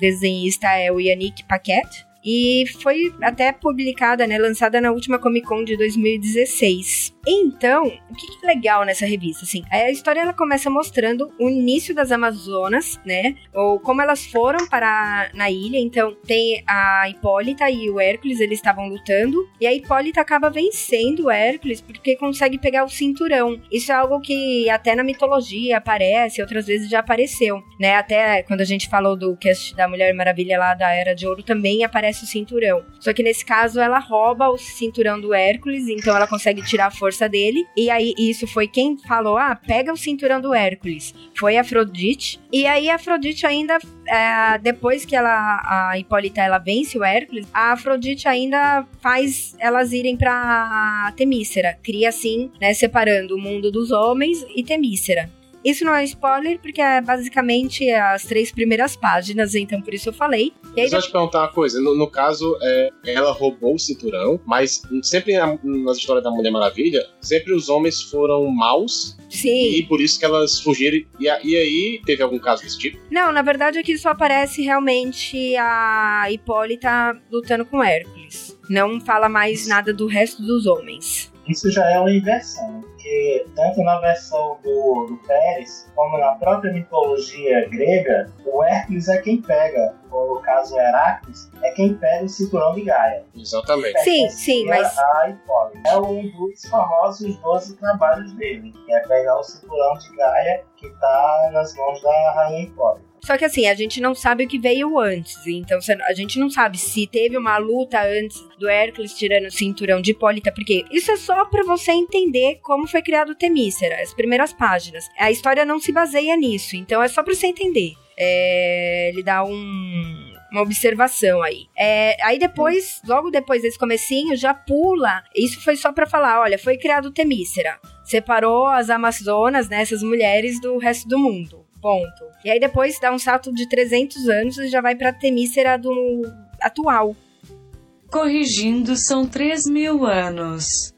desenhista é o Yannick Paquette. E foi até publicada, né, lançada na última Comic Con de 2016. Então, o que, é legal nessa revista, assim, a história ela começa mostrando o início das Amazonas, né, ou como elas foram para na ilha. Então, tem a Hipólita e o Hércules, eles estavam lutando, e a Hipólita acaba vencendo o Hércules porque consegue pegar o cinturão. Isso é algo que até na mitologia aparece, outras vezes já apareceu, né? Até quando a gente falou do cast da Mulher Maravilha lá da Era de Ouro também aparece o cinturão. Só que nesse caso ela rouba o cinturão do Hércules, então ela consegue tirar a força força dele. E aí, isso foi quem falou: ah, pega o cinturão do Hércules. Foi Afrodite. E aí, Afrodite ainda, é, depois que ela, a Hipólita, ela vence o Hércules, a Afrodite ainda faz elas irem pra Temícera. Cria assim, né, separando o mundo dos homens e Temícera. Isso não é spoiler, porque é basicamente as três primeiras páginas, então por isso eu falei. E aí, Só te perguntar uma coisa: no, no caso, é, ela roubou o cinturão, mas sempre na, nas histórias da Mulher Maravilha, sempre os homens foram maus. Sim. E por isso que elas fugiram. E, e aí, teve algum caso desse tipo? Não, na verdade aqui só aparece realmente a Hipólita lutando com Hércules. Não fala mais nada do resto dos homens. Isso já é uma inversão porque tanto na versão do, do Pérez como na própria mitologia grega, o Hércules é quem pega, ou no caso Heracles, é quem pega o cinturão de Gaia. Exatamente. Sim, sim, mas. A É um dos famosos 12 trabalhos dele, que é pegar o cinturão de Gaia que está nas mãos da Rainha Hipólita. Só que assim, a gente não sabe o que veio antes. Então a gente não sabe se teve uma luta antes do Hércules tirando o cinturão de Hipólita, porque isso é só para você entender como foi criado o Temícera, as primeiras páginas. A história não se baseia nisso, então é só pra você entender. É, ele dá um, uma observação aí. É, aí depois, logo depois desse comecinho, já pula. Isso foi só para falar, olha, foi criado o Temícera. Separou as Amazonas, né, essas mulheres, do resto do mundo. Ponto. E aí depois dá um salto de 300 anos e já vai pra Temícera do atual. Corrigindo, são 3 mil anos.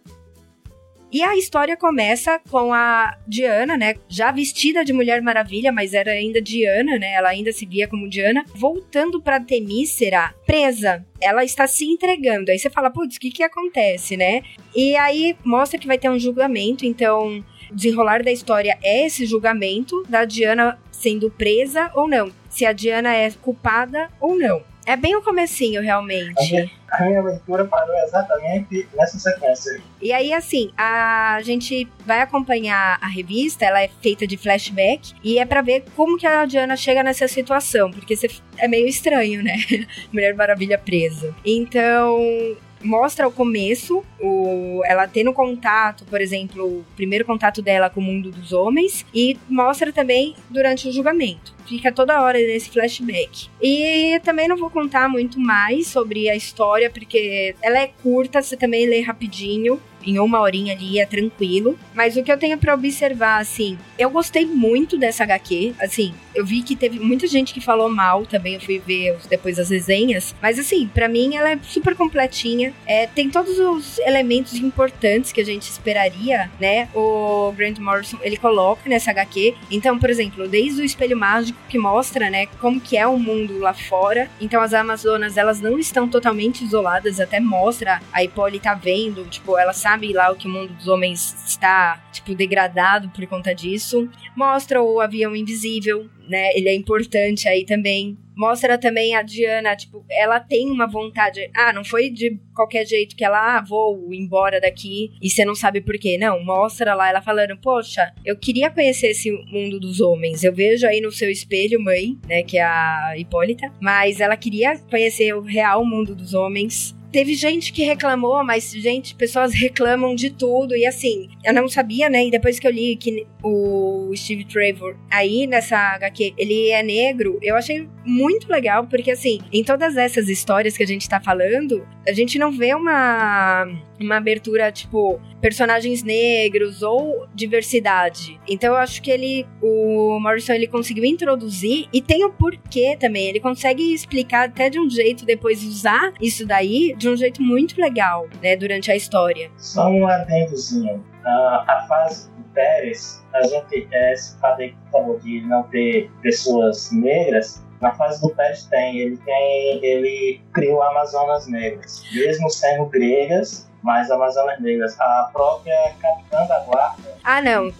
E a história começa com a Diana, né? Já vestida de Mulher Maravilha, mas era ainda Diana, né? Ela ainda se via como Diana, voltando pra Temícera, presa. Ela está se entregando. Aí você fala, putz, o que que acontece, né? E aí mostra que vai ter um julgamento, então desenrolar da história é esse julgamento da Diana sendo presa ou não. Se a Diana é culpada ou não. É bem o comecinho, realmente. A minha, leitura parou exatamente nessa sequência. E aí, assim, a gente vai acompanhar a revista, ela é feita de flashback, e é para ver como que a Diana chega nessa situação, porque é meio estranho, né? Mulher Maravilha presa. Então, mostra o começo, o, ela tendo contato, por exemplo, o primeiro contato dela com o mundo dos homens, e mostra também durante o julgamento. Fica toda hora nesse flashback. E também não vou contar muito mais sobre a história, porque ela é curta, você também lê rapidinho em uma horinha ali é tranquilo. Mas o que eu tenho para observar, assim, eu gostei muito dessa HQ. Assim, eu vi que teve muita gente que falou mal também. Eu fui ver depois as resenhas. Mas assim, para mim ela é super completinha. É, tem todos os elementos importantes que a gente esperaria, né? O Grant Morrison ele coloca nessa HQ. Então, por exemplo, desde o espelho mágico que mostra, né, como que é o mundo lá fora. Então as Amazonas elas não estão totalmente isoladas. Até mostra a Hipólita vendo, tipo, ela sabe sabe lá o que o mundo dos homens está, tipo, degradado por conta disso. Mostra o avião invisível, né? Ele é importante aí também. Mostra também a Diana, tipo, ela tem uma vontade. Ah, não foi de qualquer jeito que ela, ah, vou embora daqui e você não sabe por quê. Não, mostra lá ela falando, poxa, eu queria conhecer esse mundo dos homens. Eu vejo aí no seu espelho, mãe, né, que é a Hipólita, mas ela queria conhecer o real mundo dos homens. Teve gente que reclamou, mas, gente, pessoas reclamam de tudo. E assim, eu não sabia, né? E depois que eu li que o Steve Trevor aí nessa HQ, ele é negro, eu achei muito legal, porque assim, em todas essas histórias que a gente tá falando, a gente não vê uma, uma abertura, tipo, personagens negros ou diversidade. Então eu acho que ele, o Morrison, ele conseguiu introduzir e tem o porquê também. Ele consegue explicar até de um jeito, depois usar isso daí de um jeito muito legal, né, durante a história. Só um adendozinho. A fase do Pérez, a gente, é, que falou de não ter pessoas negras, na fase do Pérez tem, ele tem, ele criou Amazonas Negras, mesmo sendo gregas, mas Amazonas Negras, a própria capitã da guarda. Ah, não.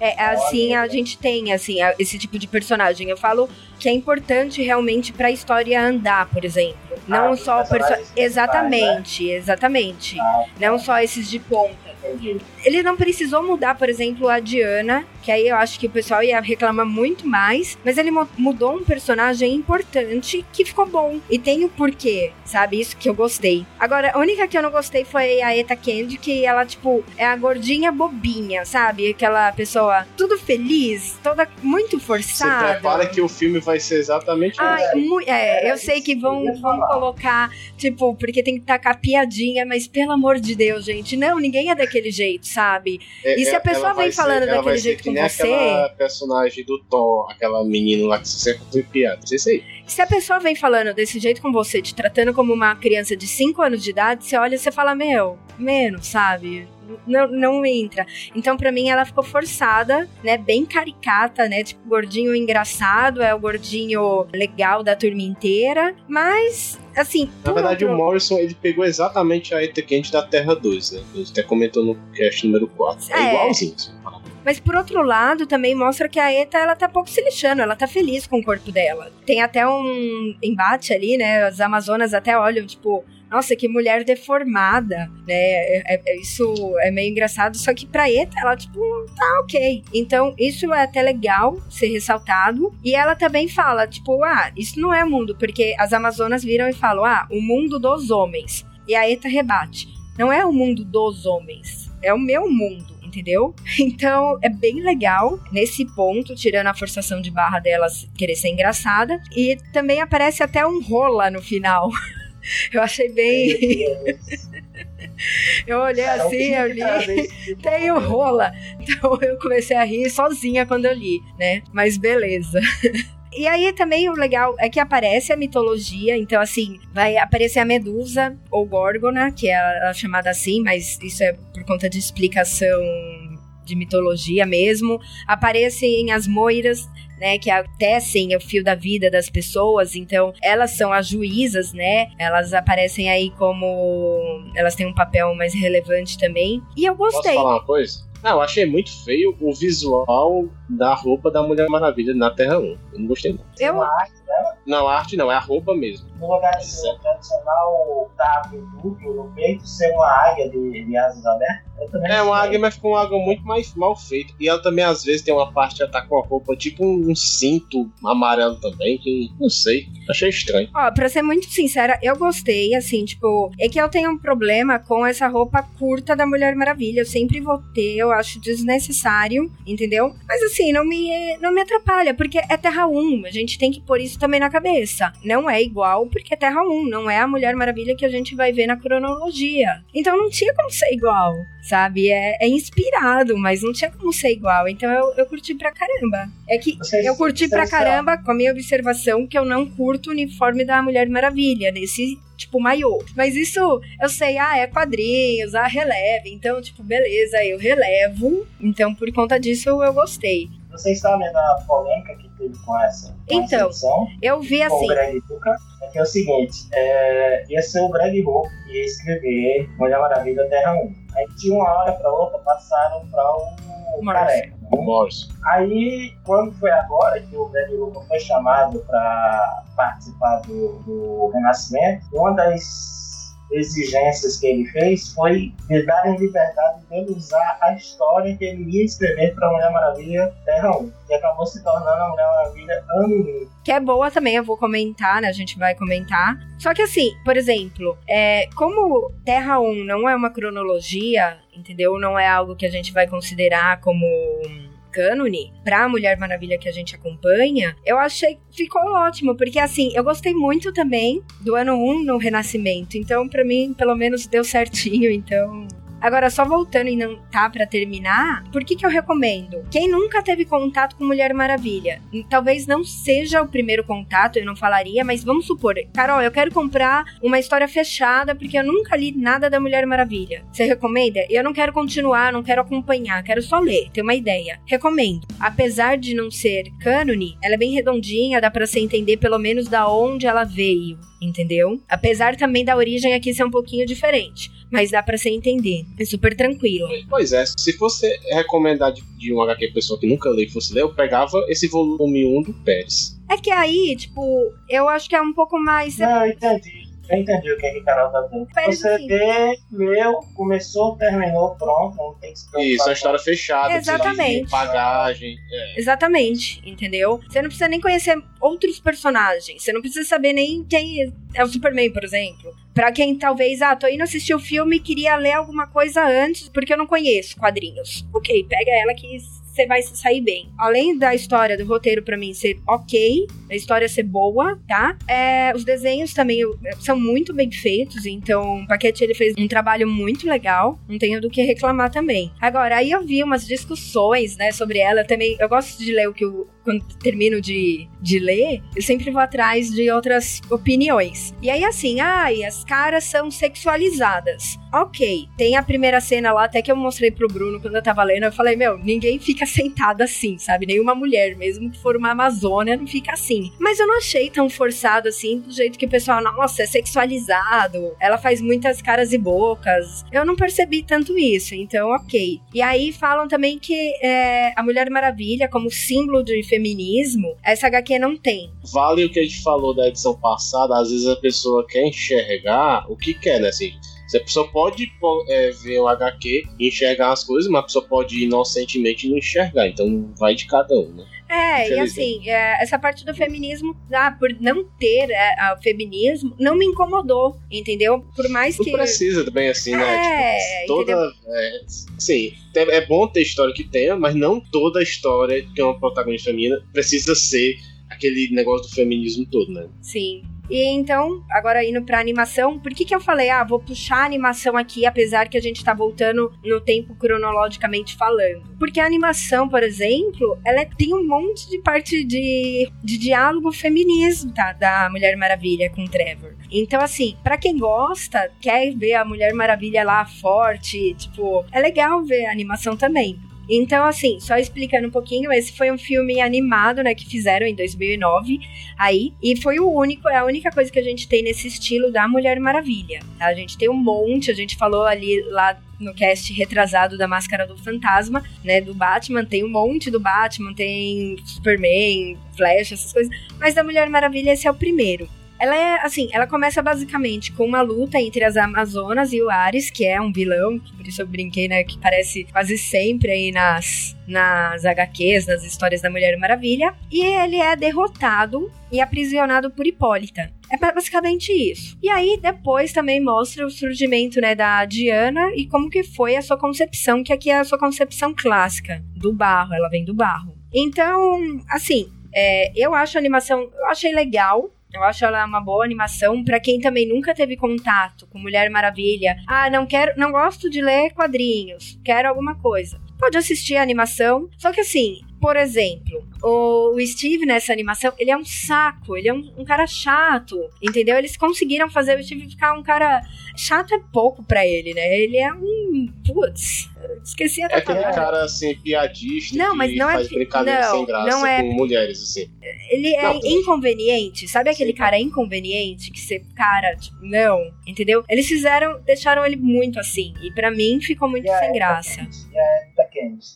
É, assim, a gente tem, assim, esse tipo de personagem. Eu falo que é importante realmente para a história andar, por exemplo. Não Ah, só personagens principais, Exatamente, exatamente. Ah, Não só esses de ponta. entendi. Ele não precisou mudar, por exemplo, a Diana, que aí eu acho que o pessoal ia reclamar muito mais, mas ele mudou um personagem importante que ficou bom. E tem o porquê, sabe? Isso que eu gostei. Agora, a única que eu não gostei foi a Eta Candy, que ela, tipo, é a gordinha bobinha, sabe? Aquela pessoa tudo feliz, toda muito Você forçada. prepara que o filme vai ser exatamente isso. Ai, mu- é, eu sei que vão, vão colocar, tipo, porque tem que tacar piadinha, mas pelo amor de Deus, gente, não, ninguém é daquele jeito, sabe? É, E se a pessoa vai vem falando ela daquele vai ser jeito com você- aquela personagem do Thor, aquela menina lá que você sempre foi piada. Não sei se é isso. Se a pessoa vem falando desse jeito com você, te tratando como uma criança de 5 anos de idade, você olha e você fala, meu, menos, sabe? Não, não entra. Então, pra mim, ela ficou forçada, né? Bem caricata, né? Tipo, gordinho engraçado, é o gordinho legal da turma inteira. Mas, assim. Na verdade, outro- o Morrison ele pegou exatamente a Eta Quente da Terra 2, né? A gente até comentou no cast número 4. É, É. igualzinho. Mas por outro lado, também mostra que a Eta, ela tá pouco se lixando, ela tá feliz com o corpo dela. Tem até um embate ali, né? As Amazonas até olham, tipo, nossa, que mulher deformada, né? É- é- é- isso é meio engraçado, só que pra Eta, ela, tipo, tá ok. Então, isso é até legal ser ressaltado. E ela também fala, tipo, ah, isso não é mundo, porque as Amazonas viram e falam, ah, o mundo dos homens. E a Eta rebate, não é o mundo dos homens, é o meu mundo entendeu? Então é bem legal nesse ponto, tirando a forçação de barra delas querer ser engraçada. E também aparece até um rola no final. Eu achei bem. Eu olhei o assim, eu li. traz esse tipo Tem o rola. Então eu comecei a rir sozinha quando eu li, né? Mas beleza. E aí também o legal é que aparece a mitologia, então assim, vai aparecer a Medusa ou Górgona, que é a, a chamada assim, mas isso é por conta de explicação de mitologia mesmo. Aparecem as moiras, né, que tecem o fio da vida das pessoas, então elas são as juízas, né? Elas aparecem aí como elas têm um papel mais relevante também. E eu Posso gostei. falar uma coisa? Ah, eu achei muito feio o visual da roupa da Mulher Maravilha na Terra 1. Eu não gostei, não. Eu Uma arte Não, a arte não, é a roupa mesmo. no lugar de ser o tradicional W duplo no peito, ser uma águia de, de asas abertas. É uma achei. águia, mas ficou uma águia muito mais mal feita. E ela também, às vezes, tem uma parte que ela tá com a roupa tipo um, um cinto amarelo também, que não sei. Achei estranho. Ó, pra ser muito sincera, eu gostei, assim, tipo, é que eu tenho um problema com essa roupa curta da Mulher Maravilha. Eu sempre vou ter, eu acho desnecessário, entendeu? Mas assim, não me, não me atrapalha, porque é Terra 1. A gente tem que pôr isso também na cabeça. Não é igual porque é Terra 1, não é a Mulher Maravilha que a gente vai ver na cronologia. Então não tinha como ser igual, sabe? É, é inspirado, mas não tinha como ser igual. Então eu, eu curti pra caramba. É que Vocês- eu curti pra caramba com a minha observação que eu não curto o uniforme da Mulher Maravilha, nesse tipo maiô. Mas isso eu sei, ah, é quadrinhos, ah, releve. Então, tipo, beleza, eu relevo. Então, por conta disso, eu gostei. Vocês sabem da polêmica que teve com essa, com Então, essa? Eu vi assim. o Greg Duca? É que é o seguinte, é, ia ser o Greg Hope que ia escrever Mulher Maravilha Terra 1. Aí de uma hora pra outra passaram pra o. Careca. O Morrison. Aí, quando foi agora que o Greg Luca foi chamado para participar do, do Renascimento, uma das exigências que ele fez foi de darem liberdade dele usar a história que ele ia escrever para Mulher Maravilha Terra 1, que acabou se tornando a Mulher Maravilha Ano 1. que é boa também, eu vou comentar, né? A gente vai comentar. Só que assim, por exemplo, é, como Terra 1 não é uma cronologia, entendeu? Não é algo que a gente vai considerar como cânone pra Mulher Maravilha que a gente acompanha, eu achei que ficou ótimo, porque assim, eu gostei muito também do ano 1 no Renascimento, então pra mim, pelo menos deu certinho, então Agora, só voltando e não tá pra terminar, por que que eu recomendo? Quem nunca teve contato com Mulher Maravilha, talvez não seja o primeiro contato, eu não falaria, mas vamos supor, Carol, eu quero comprar uma história fechada porque eu nunca li nada da Mulher Maravilha. Você recomenda? Eu não quero continuar, não quero acompanhar, quero só ler, ter uma ideia. Recomendo. Apesar de não ser cânone, ela é bem redondinha, dá pra você entender pelo menos da onde ela veio, entendeu? Apesar também da origem aqui ser um pouquinho diferente, mas dá pra você entender. É super tranquilo. Pois é, se fosse recomendar de, de um HQ pessoa que nunca leu e fosse ler, eu pegava esse volume 1 do Pérez. É que aí, tipo, eu acho que é um pouco mais. Não, entendi. Eu entendi o que, é que a Carol tá dizendo. Você assim- vê, leu, começou, terminou, pronto, não tem que se preocupar. Isso, é uma história fechada. Exatamente. Bagagem. É. Exatamente, entendeu? Você não precisa nem conhecer outros personagens. Você não precisa saber nem quem é o Superman, por exemplo. Pra quem talvez, ah, tô indo assistir o filme e queria ler alguma coisa antes, porque eu não conheço quadrinhos. Ok, pega ela que você vai sair bem. Além da história do roteiro pra mim ser ok, a história ser boa, tá? É, os desenhos também são muito bem feitos, então o Paquete ele fez um trabalho muito legal, não tenho do que reclamar também. Agora, aí eu vi umas discussões, né, sobre ela também. Eu gosto de ler o que eu quando termino de, de ler, eu sempre vou atrás de outras opiniões. E aí, assim, ai, as caras são sexualizadas. Ok, tem a primeira cena lá, até que eu mostrei pro Bruno quando eu tava lendo, eu falei, meu, ninguém fica sentado assim, sabe? Nenhuma mulher, mesmo que for uma Amazônia, não fica assim. Mas eu não achei tão forçado assim, do jeito que o pessoal, nossa, é sexualizado, ela faz muitas caras e bocas. Eu não percebi tanto isso, então ok. E aí falam também que é, a Mulher Maravilha, como símbolo de feminismo, essa HQ não tem. Vale o que a gente falou da edição passada, às vezes a pessoa quer enxergar o que quer, né? Assim, a pessoa pode é, ver o HQ e enxergar as coisas, mas a pessoa pode inocentemente não enxergar. Então vai de cada um, né? É, e assim, é, essa parte do feminismo, ah, por não ter é, o feminismo, não me incomodou, entendeu? Por mais Não que. precisa também assim, né? É, Tipo, toda. É, sim, é bom ter história que tenha, mas não toda história que é uma protagonista feminina precisa ser aquele negócio do feminismo todo, né? Sim. E então, agora indo pra animação, por que que eu falei, ah, vou puxar a animação aqui, apesar que a gente tá voltando no tempo cronologicamente falando? Porque a animação, por exemplo, ela tem um monte de parte de, de diálogo feminismo, tá? Da Mulher Maravilha com Trevor. Então, assim, pra quem gosta, quer ver a Mulher Maravilha lá forte, tipo, é legal ver a animação também. Então, assim, só explicando um pouquinho, esse foi um filme animado, né, que fizeram em 2009, aí, e foi o único, é a única coisa que a gente tem nesse estilo da Mulher Maravilha, tá? A gente tem um monte, a gente falou ali lá no cast retrasado da Máscara do Fantasma, né, do Batman, tem um monte do Batman, tem Superman, Flash, essas coisas, mas da Mulher Maravilha esse é o primeiro. Ela é, assim, ela começa basicamente com uma luta entre as Amazonas e o Ares, que é um vilão, por isso eu brinquei, né, que parece quase sempre aí nas, nas HQs, nas histórias da Mulher Maravilha. E ele é derrotado e aprisionado por Hipólita. É basicamente isso. E aí, depois também mostra o surgimento, né, da Diana e como que foi a sua concepção, que aqui é a sua concepção clássica, do barro, ela vem do barro. Então, assim, é, eu acho a animação, eu achei legal, eu acho ela uma boa animação para quem também nunca teve contato com Mulher Maravilha. Ah, não quero, não gosto de ler quadrinhos, quero alguma coisa. Pode assistir a animação. Só que assim, por exemplo, o Steve nessa animação, ele é um saco, ele é um, um cara chato, entendeu? Eles conseguiram fazer o Steve ficar um cara chato é pouco pra ele, né? Ele é um putz, esqueci a É aquele palavra. cara assim, piadista Não, que mas não é faz pi- brincadeira não, sem graça não é- com mulheres, assim. Ele é Não, inconveniente, sabe aquele Sim. cara inconveniente que você, cara, tipo, não, entendeu? Eles fizeram, deixaram ele muito assim, e pra mim ficou muito E a sem Etta graça. Candy,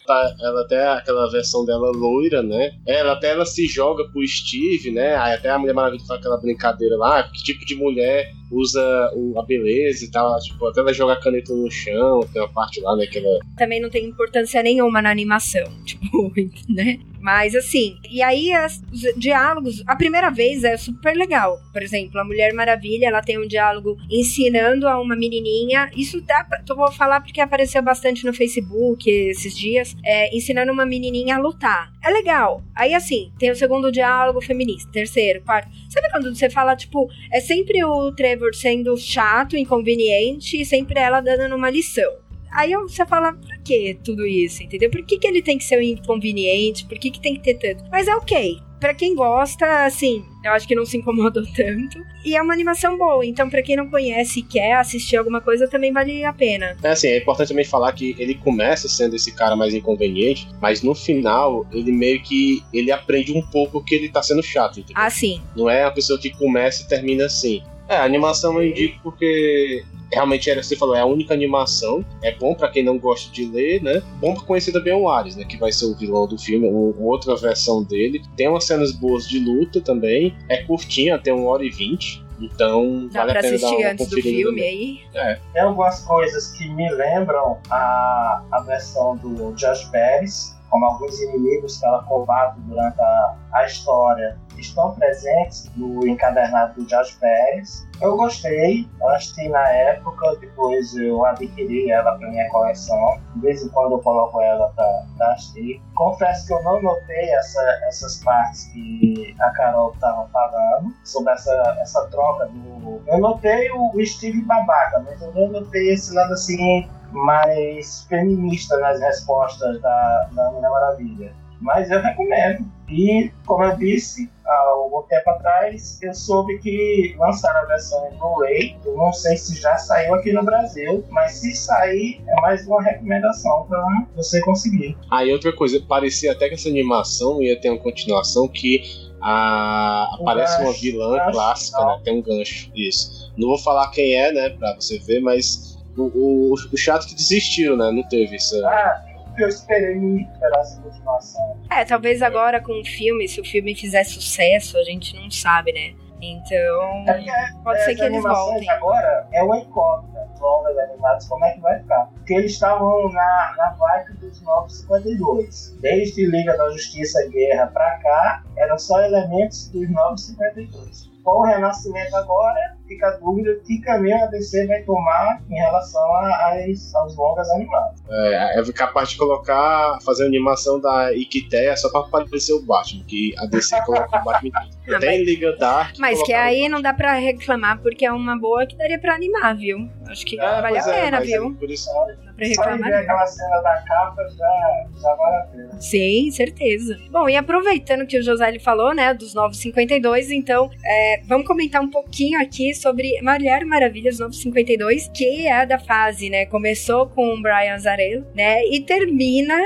Tá, ela até aquela versão dela loira, né? Ela até ela se joga pro Steve, né? Aí até a Mulher Maravilha faz aquela brincadeira lá, que tipo de mulher usa o- a beleza e tal. Tipo, até ela joga a caneta no chão, tem uma parte lá, né? Que ela Também não tem importância nenhuma na animação, tipo, né? Mas assim, e aí as- os diálogos, a primeira vez é super legal. Por exemplo, a Mulher Maravilha, ela tem um diálogo ensinando a uma menininha, isso dá, pra- eu vou falar porque apareceu bastante no Facebook esses dias, é, ensinando uma menininha a lutar. É legal. Aí assim, tem o segundo diálogo feminista, terceiro, quarto. Sabe quando você fala, tipo, é sempre o Trevor sendo chato, inconveniente, e sempre ela dando uma lição. Aí você fala, por que tudo isso, entendeu? Por que, que ele tem que ser um inconveniente? Por que, que tem que ter tanto? Mas é ok. Pra quem gosta, assim, eu acho que não se incomodou tanto. E é uma animação boa, então pra quem não conhece e quer assistir alguma coisa, também vale a pena. É assim, é importante também falar que ele começa sendo esse cara mais inconveniente, mas no final ele meio que ele aprende um pouco que ele tá sendo chato, entendeu? Ah, sim. Não é a pessoa que começa e termina assim. É, a animação eu indico porque realmente era, você falou, é a única animação. É bom para quem não gosta de ler, né? Bom pra conhecer também o Ares, né? Que vai ser o vilão do filme, ou outra versão dele. Tem umas cenas boas de luta também. É curtinha, tem uma hora e vinte. Então, Dá vale pra a pena dar assistir uma antes do filme aí. É, Tem algumas coisas que me lembram a, a versão do Josh Pérez, como alguns inimigos que ela combate durante a, a história estão presentes no encadernado do Josh Pérez. Eu gostei, achei na época, depois eu adquiri ela para minha coleção. De vez em quando eu coloco ela para assistir. Confesso que eu não notei essa, essas partes que a Carol estava falando, sobre essa, essa troca do. Eu notei o Steve babaca, mas eu não notei esse lado assim mais feminista nas respostas da, da Mulher Maravilha. Mas eu recomendo. E, como eu disse, há algum tempo atrás, eu soube que lançaram a versão em Blu-ray. Eu não sei se já saiu aqui no Brasil, mas se sair, é mais uma recomendação para você conseguir. Aí outra coisa, parecia até que essa animação ia ter uma continuação que a, Um aparece uma gancho, vilã gancho clássica, né? Tem um gancho, isso. Não vou falar quem é, né, pra você ver, mas o, o, o chato é que desistiu, né? Não teve isso. Ah, eu esperei muito pela essa continuação. É, talvez agora com o filme, se o filme fizer sucesso, a gente não sabe, né? Então, É porque pode ser as que eles voltem. agora é uma incógnita. Os longas animados, como é que vai ficar? Porque eles estavam na, na vibe dos 952. Desde Liga da Justiça Guerra pra cá, eram só elementos dos 952. Com o renascimento agora, fica a dúvida que caminho a DC vai tomar em relação a- às, aos longas animados. É, é capaz de colocar, fazer a animação da Iquitéia só pra aparecer o Batman, que a DC coloca o Batman. Não, Tem Liga Dark. Mas que aí não dá pra reclamar, porque é uma boa que daria pra animar, viu? Acho que É, vale a é, pena, mas viu? é Por isso, Dá pra Só reclamar. ver não. aquela cena da capa já, já vale a pena. Sim, certeza. Bom, e aproveitando que o José ele falou, né, dos 952, então é, vamos comentar um pouquinho aqui sobre Mulher Maravilha dos 952, que é da fase, né? Começou com o Brian Azarello, né? E termina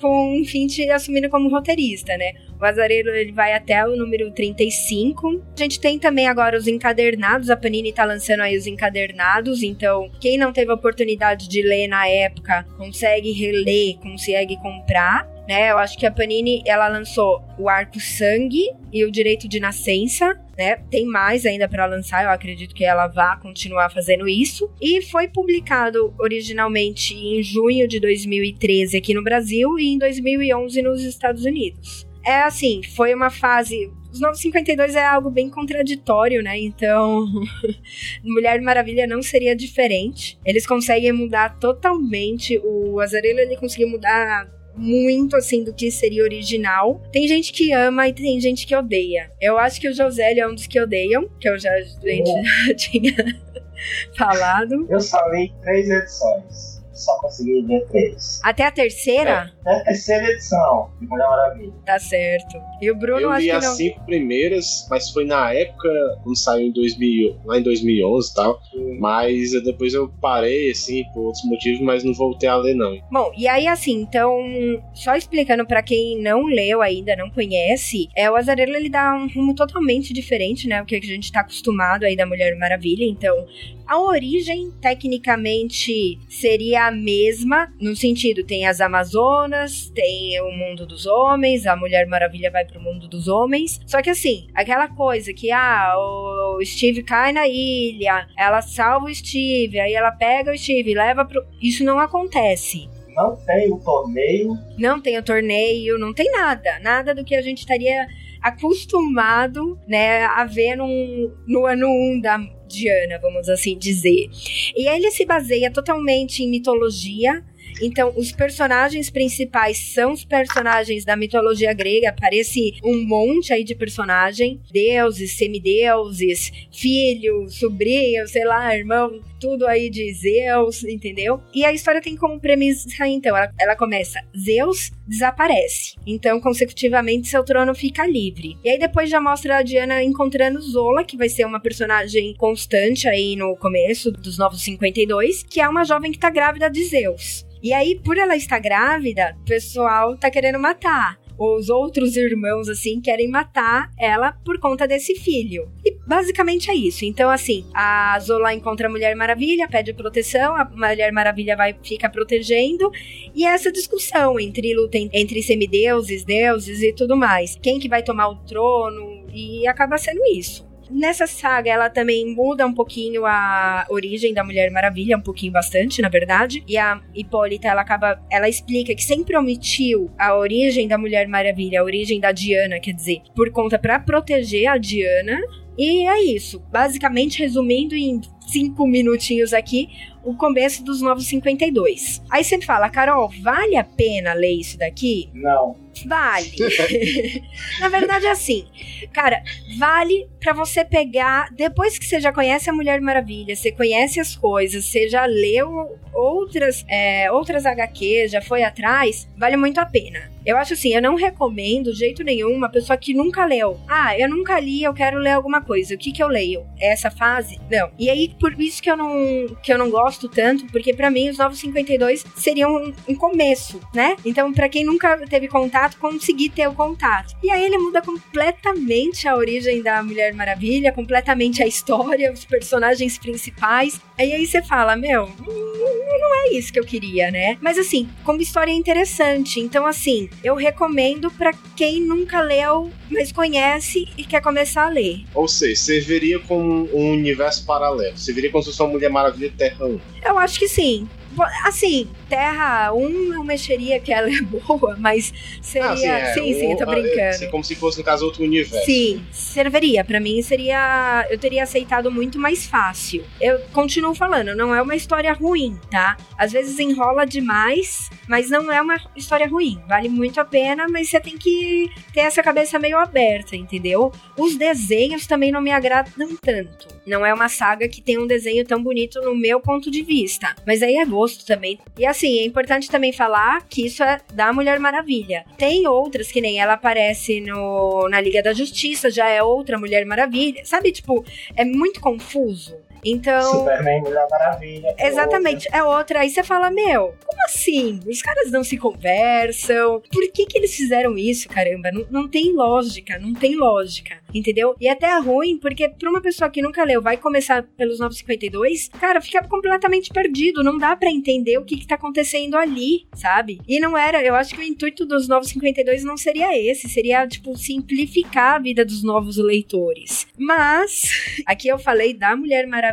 com o Finch assumindo como roteirista, né? O Azarello ele vai até o número 35. A gente tem também agora os encadernados, a Panini tá lançando aí os encadernados, então quem não teve a oportunidade de ler na época, consegue reler, consegue comprar. Né, eu acho que a Panini ela lançou o Arco Sangue e o Direito de Nascença, né? Tem mais ainda para lançar, eu acredito que ela vá continuar fazendo isso. E foi publicado originalmente em junho de 2013 aqui no Brasil e em 2011 nos Estados Unidos. É assim, foi uma fase. Os 952 é algo bem contraditório, né? Então, Mulher Maravilha não seria diferente. Eles conseguem mudar totalmente. O Azarello ele conseguiu mudar muito assim do que seria original. Tem gente que ama e tem gente que odeia. Eu acho que o José ele é um dos que odeiam, que eu já, a gente já tinha falado. Eu só li três edições. Só consegui ler três. Até a terceira? É a terceira edição de Mulher Maravilha. Tá certo. E o Bruno eu acho li que as não. cinco primeiras, mas foi na época, quando saiu em 2000, lá em 2011 e tal. Mas eu- depois eu parei, assim, por outros motivos, mas não voltei a ler, não. Bom, e aí assim, então, só explicando pra quem não leu ainda, não conhece, é o Azarelo ele dá um rumo totalmente diferente, né, o que a gente tá acostumado aí da Mulher Maravilha, então, a origem tecnicamente seria a mesma, no sentido tem as Amazonas, tem o mundo dos homens, a Mulher Maravilha vai pro mundo dos homens, só que assim, aquela coisa que ah, o Steve cai na ilha, ela salva o Steve, aí ela pega o Steve e leva pro isso não acontece. Não tem o torneio. Não tem o torneio, não tem nada. Nada do que a gente estaria acostumado, né, a ver num, no ano 1 da Vamos assim dizer. E ele se baseia totalmente em mitologia. Então, os personagens principais são os personagens da mitologia grega. Aparece um monte aí de personagem: deuses, semideuses, filho, sobrinho, sei lá, irmão, tudo aí de Zeus, entendeu? E a história tem como premissa, então, ela, ela começa: Zeus desaparece. Então, consecutivamente, seu trono fica livre. E aí depois já mostra a Diana encontrando Zola, que vai ser uma personagem constante aí no começo dos Novos 52, que é uma jovem que tá grávida de Zeus. E aí, por ela estar grávida, o pessoal tá querendo matar. Os outros irmãos, assim, querem matar ela por conta desse filho. E basicamente é isso. Então, assim, a Zola encontra a Mulher Maravilha, pede proteção, a Mulher Maravilha vai fica protegendo, e essa discussão entre luta entre semideuses, deuses e tudo mais. Quem que vai tomar o trono? E acaba sendo isso. Nessa saga, ela também muda um pouquinho a origem da Mulher Maravilha, um pouquinho bastante, na verdade. E a Hipólita, ela acaba, ela explica que sempre omitiu a origem da Mulher Maravilha, a origem da Diana, quer dizer, por conta para proteger a Diana. E é isso. Basicamente, resumindo em cinco minutinhos aqui, o começo dos Novos 52. Aí você fala, Carol, vale a pena ler isso daqui? Não. Vale. Na verdade, é assim, cara, vale para você pegar. Depois que você já conhece a Mulher Maravilha, você conhece as coisas, você já leu outras, é, outras HQ, já foi atrás, vale muito a pena. Eu acho assim, eu não recomendo de jeito nenhum uma pessoa que nunca leu. Ah, eu nunca li, eu quero ler alguma coisa. O que que eu leio? Essa fase? Não. E aí, por isso que eu não, que eu não gosto tanto, porque para mim os Novos 52 seriam um, um começo, né? Então, para quem nunca teve contato, conseguir ter o contato. E aí ele muda completamente a origem da Mulher Maravilha, completamente a história, os personagens principais. E aí você fala, meu, não é isso que eu queria, né? Mas assim, como história é interessante. Então, assim, eu recomendo para quem nunca leu, mas conhece e quer começar a ler. Ou seja, serviria como um universo paralelo. Serviria como se fosse uma Mulher Maravilha Terra 1. Eu acho que sim. Assim, Terra 1 não mexeria que ela é boa, mas seria. Ah, sim, é. sim, sim, eu tô brincando. É, como se fosse, no caso, outro universo. Sim, serviria. para mim seria. Eu teria aceitado muito mais fácil. Eu continuo falando, não é uma história ruim, tá? Às vezes enrola demais, mas não é uma história ruim. Vale muito a pena, mas você tem que ter essa cabeça meio aberta, entendeu? Os desenhos também não me agradam tanto. Não é uma saga que tem um desenho tão bonito no meu ponto de vista. Mas aí é gosto também. E assim, é importante também falar que isso é da Mulher Maravilha. Tem outras que nem ela aparece no, na Liga da Justiça, já é outra Mulher Maravilha. Sabe, tipo, é muito confuso. Então. Superman Mulher Maravilha. Exatamente, outra. é outra. Aí você fala, meu, como assim? Os caras não se conversam. Por que que eles fizeram isso, caramba? Não, não tem lógica, não tem lógica. Entendeu? E até é ruim, porque pra uma pessoa que nunca leu, vai começar pelos 952, cara, fica completamente perdido. Não dá para entender o que, que tá acontecendo ali, sabe? E não era, eu acho que o intuito dos 952 não seria esse, seria, tipo, simplificar a vida dos novos leitores. Mas, aqui eu falei da Mulher Maravilha,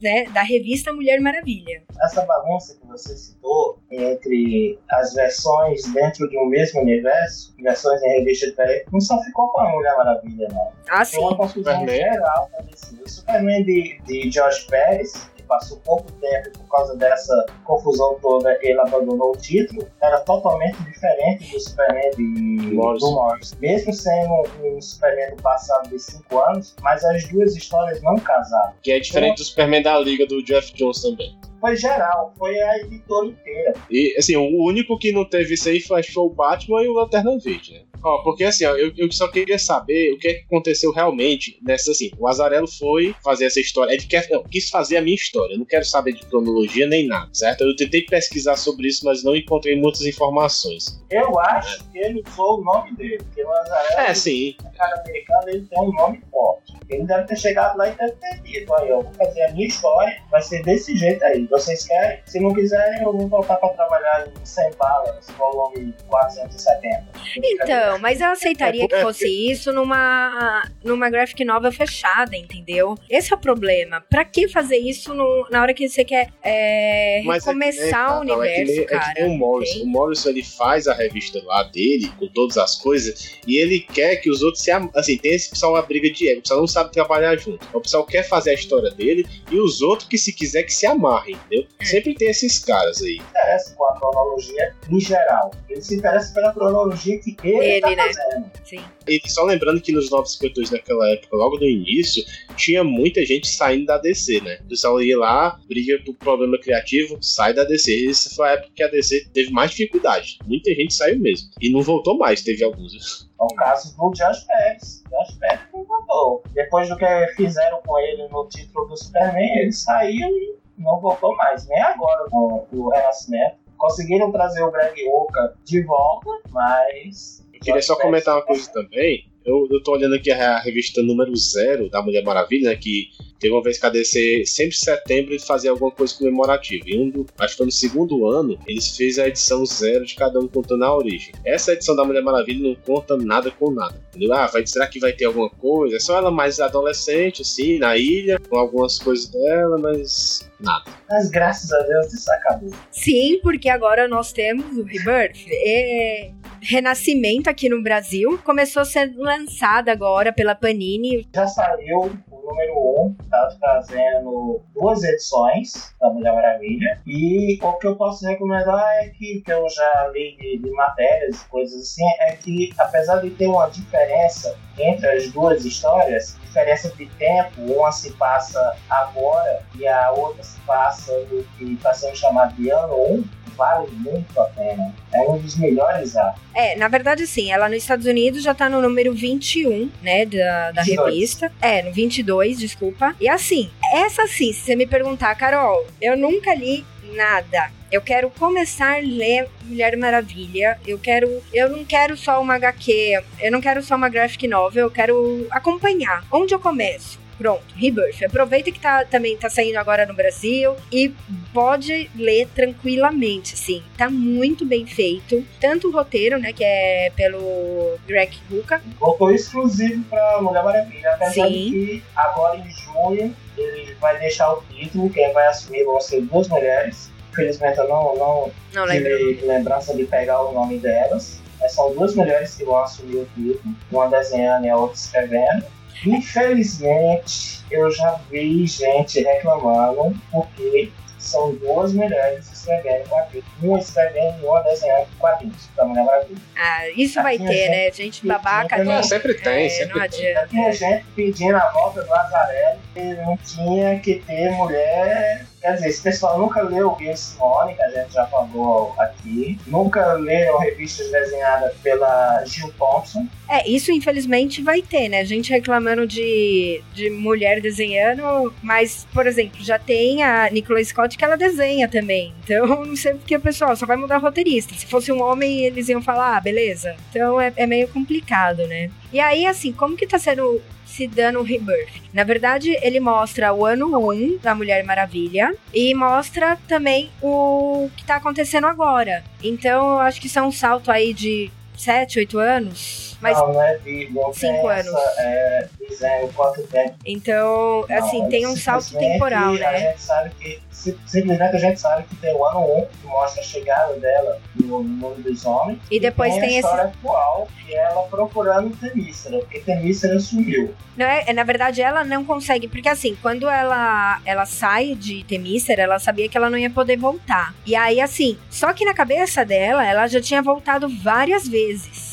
né? Da revista Mulher Maravilha. Essa bagunça que você citou entre as versões dentro de um mesmo universo, versões em revista diferente, não só ficou com a Mulher Maravilha, não. Ah, sim. Foi uma confusão Superman. geral pra O Superman de, de Josh Pérez, passou pouco tempo por causa dessa confusão toda, ele abandonou o título, era totalmente diferente do Superman de Morris. do Morris. Mesmo sendo um Superman do passado de 5 anos, mas as duas histórias não casaram. Que é diferente então, do Superman da Liga do Jeff Jones também foi geral, foi a editora inteira. E, assim, o único que não teve isso aí foi o Batman e o Lanterna Verde, né? Ó, porque assim, ó, eu, eu só queria saber o que, é que aconteceu realmente nessa, assim, o Azarelo foi fazer essa história, ele quer, não, quis fazer a minha história, eu não quero saber de cronologia nem nada, certo? Eu tentei pesquisar sobre isso, mas não encontrei muitas informações. Eu acho é. que ele usou o nome dele, porque o Azarelo, é, sim. o cara americano, ele tem um nome forte. Ele deve ter chegado lá e deve ter dito, aí, eu vou fazer a minha história, vai ser desse jeito aí. Vocês querem? Se não quiserem, eu vou voltar para trabalhar em 100 balas, volume 470. Então, mas eu aceitaria que fosse isso numa, numa graphic novel fechada, entendeu? Esse é o problema. Pra que fazer isso no, na hora que você quer é, começar é, o universo, é que, cara? É que o Morrison, o Morrison, ele faz a revista lá dele, com todas as coisas, e ele quer que os outros se... Assim, tem esse pessoal uma briga de ego, o pessoal não sabe trabalhar junto. O pessoal quer fazer a história dele, e os outros que se quiser que se amarrem, entendeu? É. Sempre tem esses caras aí. Interessa com a cronologia em geral. Ele se interessa pela cronologia que ele, ele tá né? Sim. E só lembrando que nos 952 naquela época, logo no início, tinha muita gente saindo da DC, né? O pessoal ia lá, briga por problema criativo, sai da DC. Essa foi a época que a DC teve mais dificuldade. Muita gente saiu mesmo. E não voltou mais, teve alguns. É o caso do Josh Pérez. Josh Pérez não voltou. Depois do que fizeram com ele no título do Superman, ele saiu e não voltou mais. Nem agora com o Renascimento. Conseguiram trazer o Greg Oka de volta, mas queria só comentar uma coisa também. Eu, eu tô olhando aqui a revista número zero da Mulher Maravilha, né, que teve uma vez que a DC, sempre em setembro, ele fazia alguma coisa comemorativa. E um do, acho que foi no segundo ano, eles fez a edição zero de cada um contando a origem. Essa edição da Mulher Maravilha não conta nada com nada. Entendeu? Ah, vai, será que vai ter alguma coisa? É só ela mais adolescente, assim, na ilha, com algumas coisas dela, mas nada. Mas graças a Deus isso acabou. Sim, porque agora nós temos o Rebirth. É... Renascimento aqui no Brasil começou a ser lançada agora pela Panini. Já saiu o número 1, um, tá trazendo duas edições da Mulher Maravilha. E o que eu posso recomendar é que, que eu já li de, de matérias, coisas assim, é que apesar de ter uma diferença entre as duas histórias, diferença de tempo, uma se passa agora e a outra se passa no que está sendo chamado de ano 1, vale muito a pena. É um dos melhores arcos. É, na verdade, sim. Ela nos Estados Unidos já tá no número 21, né, da, da revista. É, no 22, desculpa. E assim, essa sim, se você me perguntar, Carol, eu nunca li nada. Eu quero começar a ler Mulher Maravilha. Eu quero. Eu não quero só uma HQ. Eu não quero só uma graphic novel. Eu quero acompanhar. Onde eu começo? Pronto, Rebirth. Aproveita que tá, também tá saindo agora no Brasil e pode ler tranquilamente, sim. Tá muito bem feito. Tanto o roteiro, né, que é pelo Greg Rucka. Voltou exclusivo pra Mulher Maravilha, apesar sim. de que agora em junho ele vai deixar o título, quem vai assumir vão ser duas mulheres. Infelizmente eu não, não, não tive lembrança de pegar o nome delas. Mas são duas mulheres que vão assumir o título, uma desenhando e a outra escrevendo. Infelizmente, eu já vi gente reclamando porque são duas mulheres escrevendo quadrinhos. Uma escrevendo e uma desenhando quadrinhos da Mulher Maravilha. Ah, isso vai ter, né? Gente babaca. Não, sempre tem, é, sempre não tem. adianta. Tinha gente pedindo a volta do Lazarelli e não tinha que ter mulher Quer dizer, esse pessoal nunca leu o Game Simone, que a gente já falou aqui. Nunca leram revistas desenhadas pela Jill Thompson. É, isso infelizmente vai ter, né? Gente reclamando de, de mulher desenhando, mas, por exemplo, já tem a Nicola Scott que ela desenha também. Então, não sei porque o pessoal só vai mudar roteirista. Se fosse um homem, eles iam falar, ah, beleza. Então é, é meio complicado, né? E aí, assim, como que tá sendo se dando um rebirth. Na verdade, ele mostra o ano 1 da Mulher Maravilha e mostra também o que tá acontecendo agora. Então, eu acho que isso é um salto aí de 7, 8 anos. Mas não, é de cinco anos. É, dizendo quanto tempo. Então, assim, não, tem um salto temporal, né? A gente sabe que simplesmente a gente sabe que tem o ano 1, que mostra a chegada dela no mundo dos homens. E depois tem, tem a história esse... atual, que é ela procurando Temícera, porque Temícera sumiu. Não é, na verdade, ela não consegue, porque assim, quando ela, ela sai de Temícera, ela sabia que ela não ia poder voltar. E aí, assim, só que na cabeça dela, ela já tinha voltado várias vezes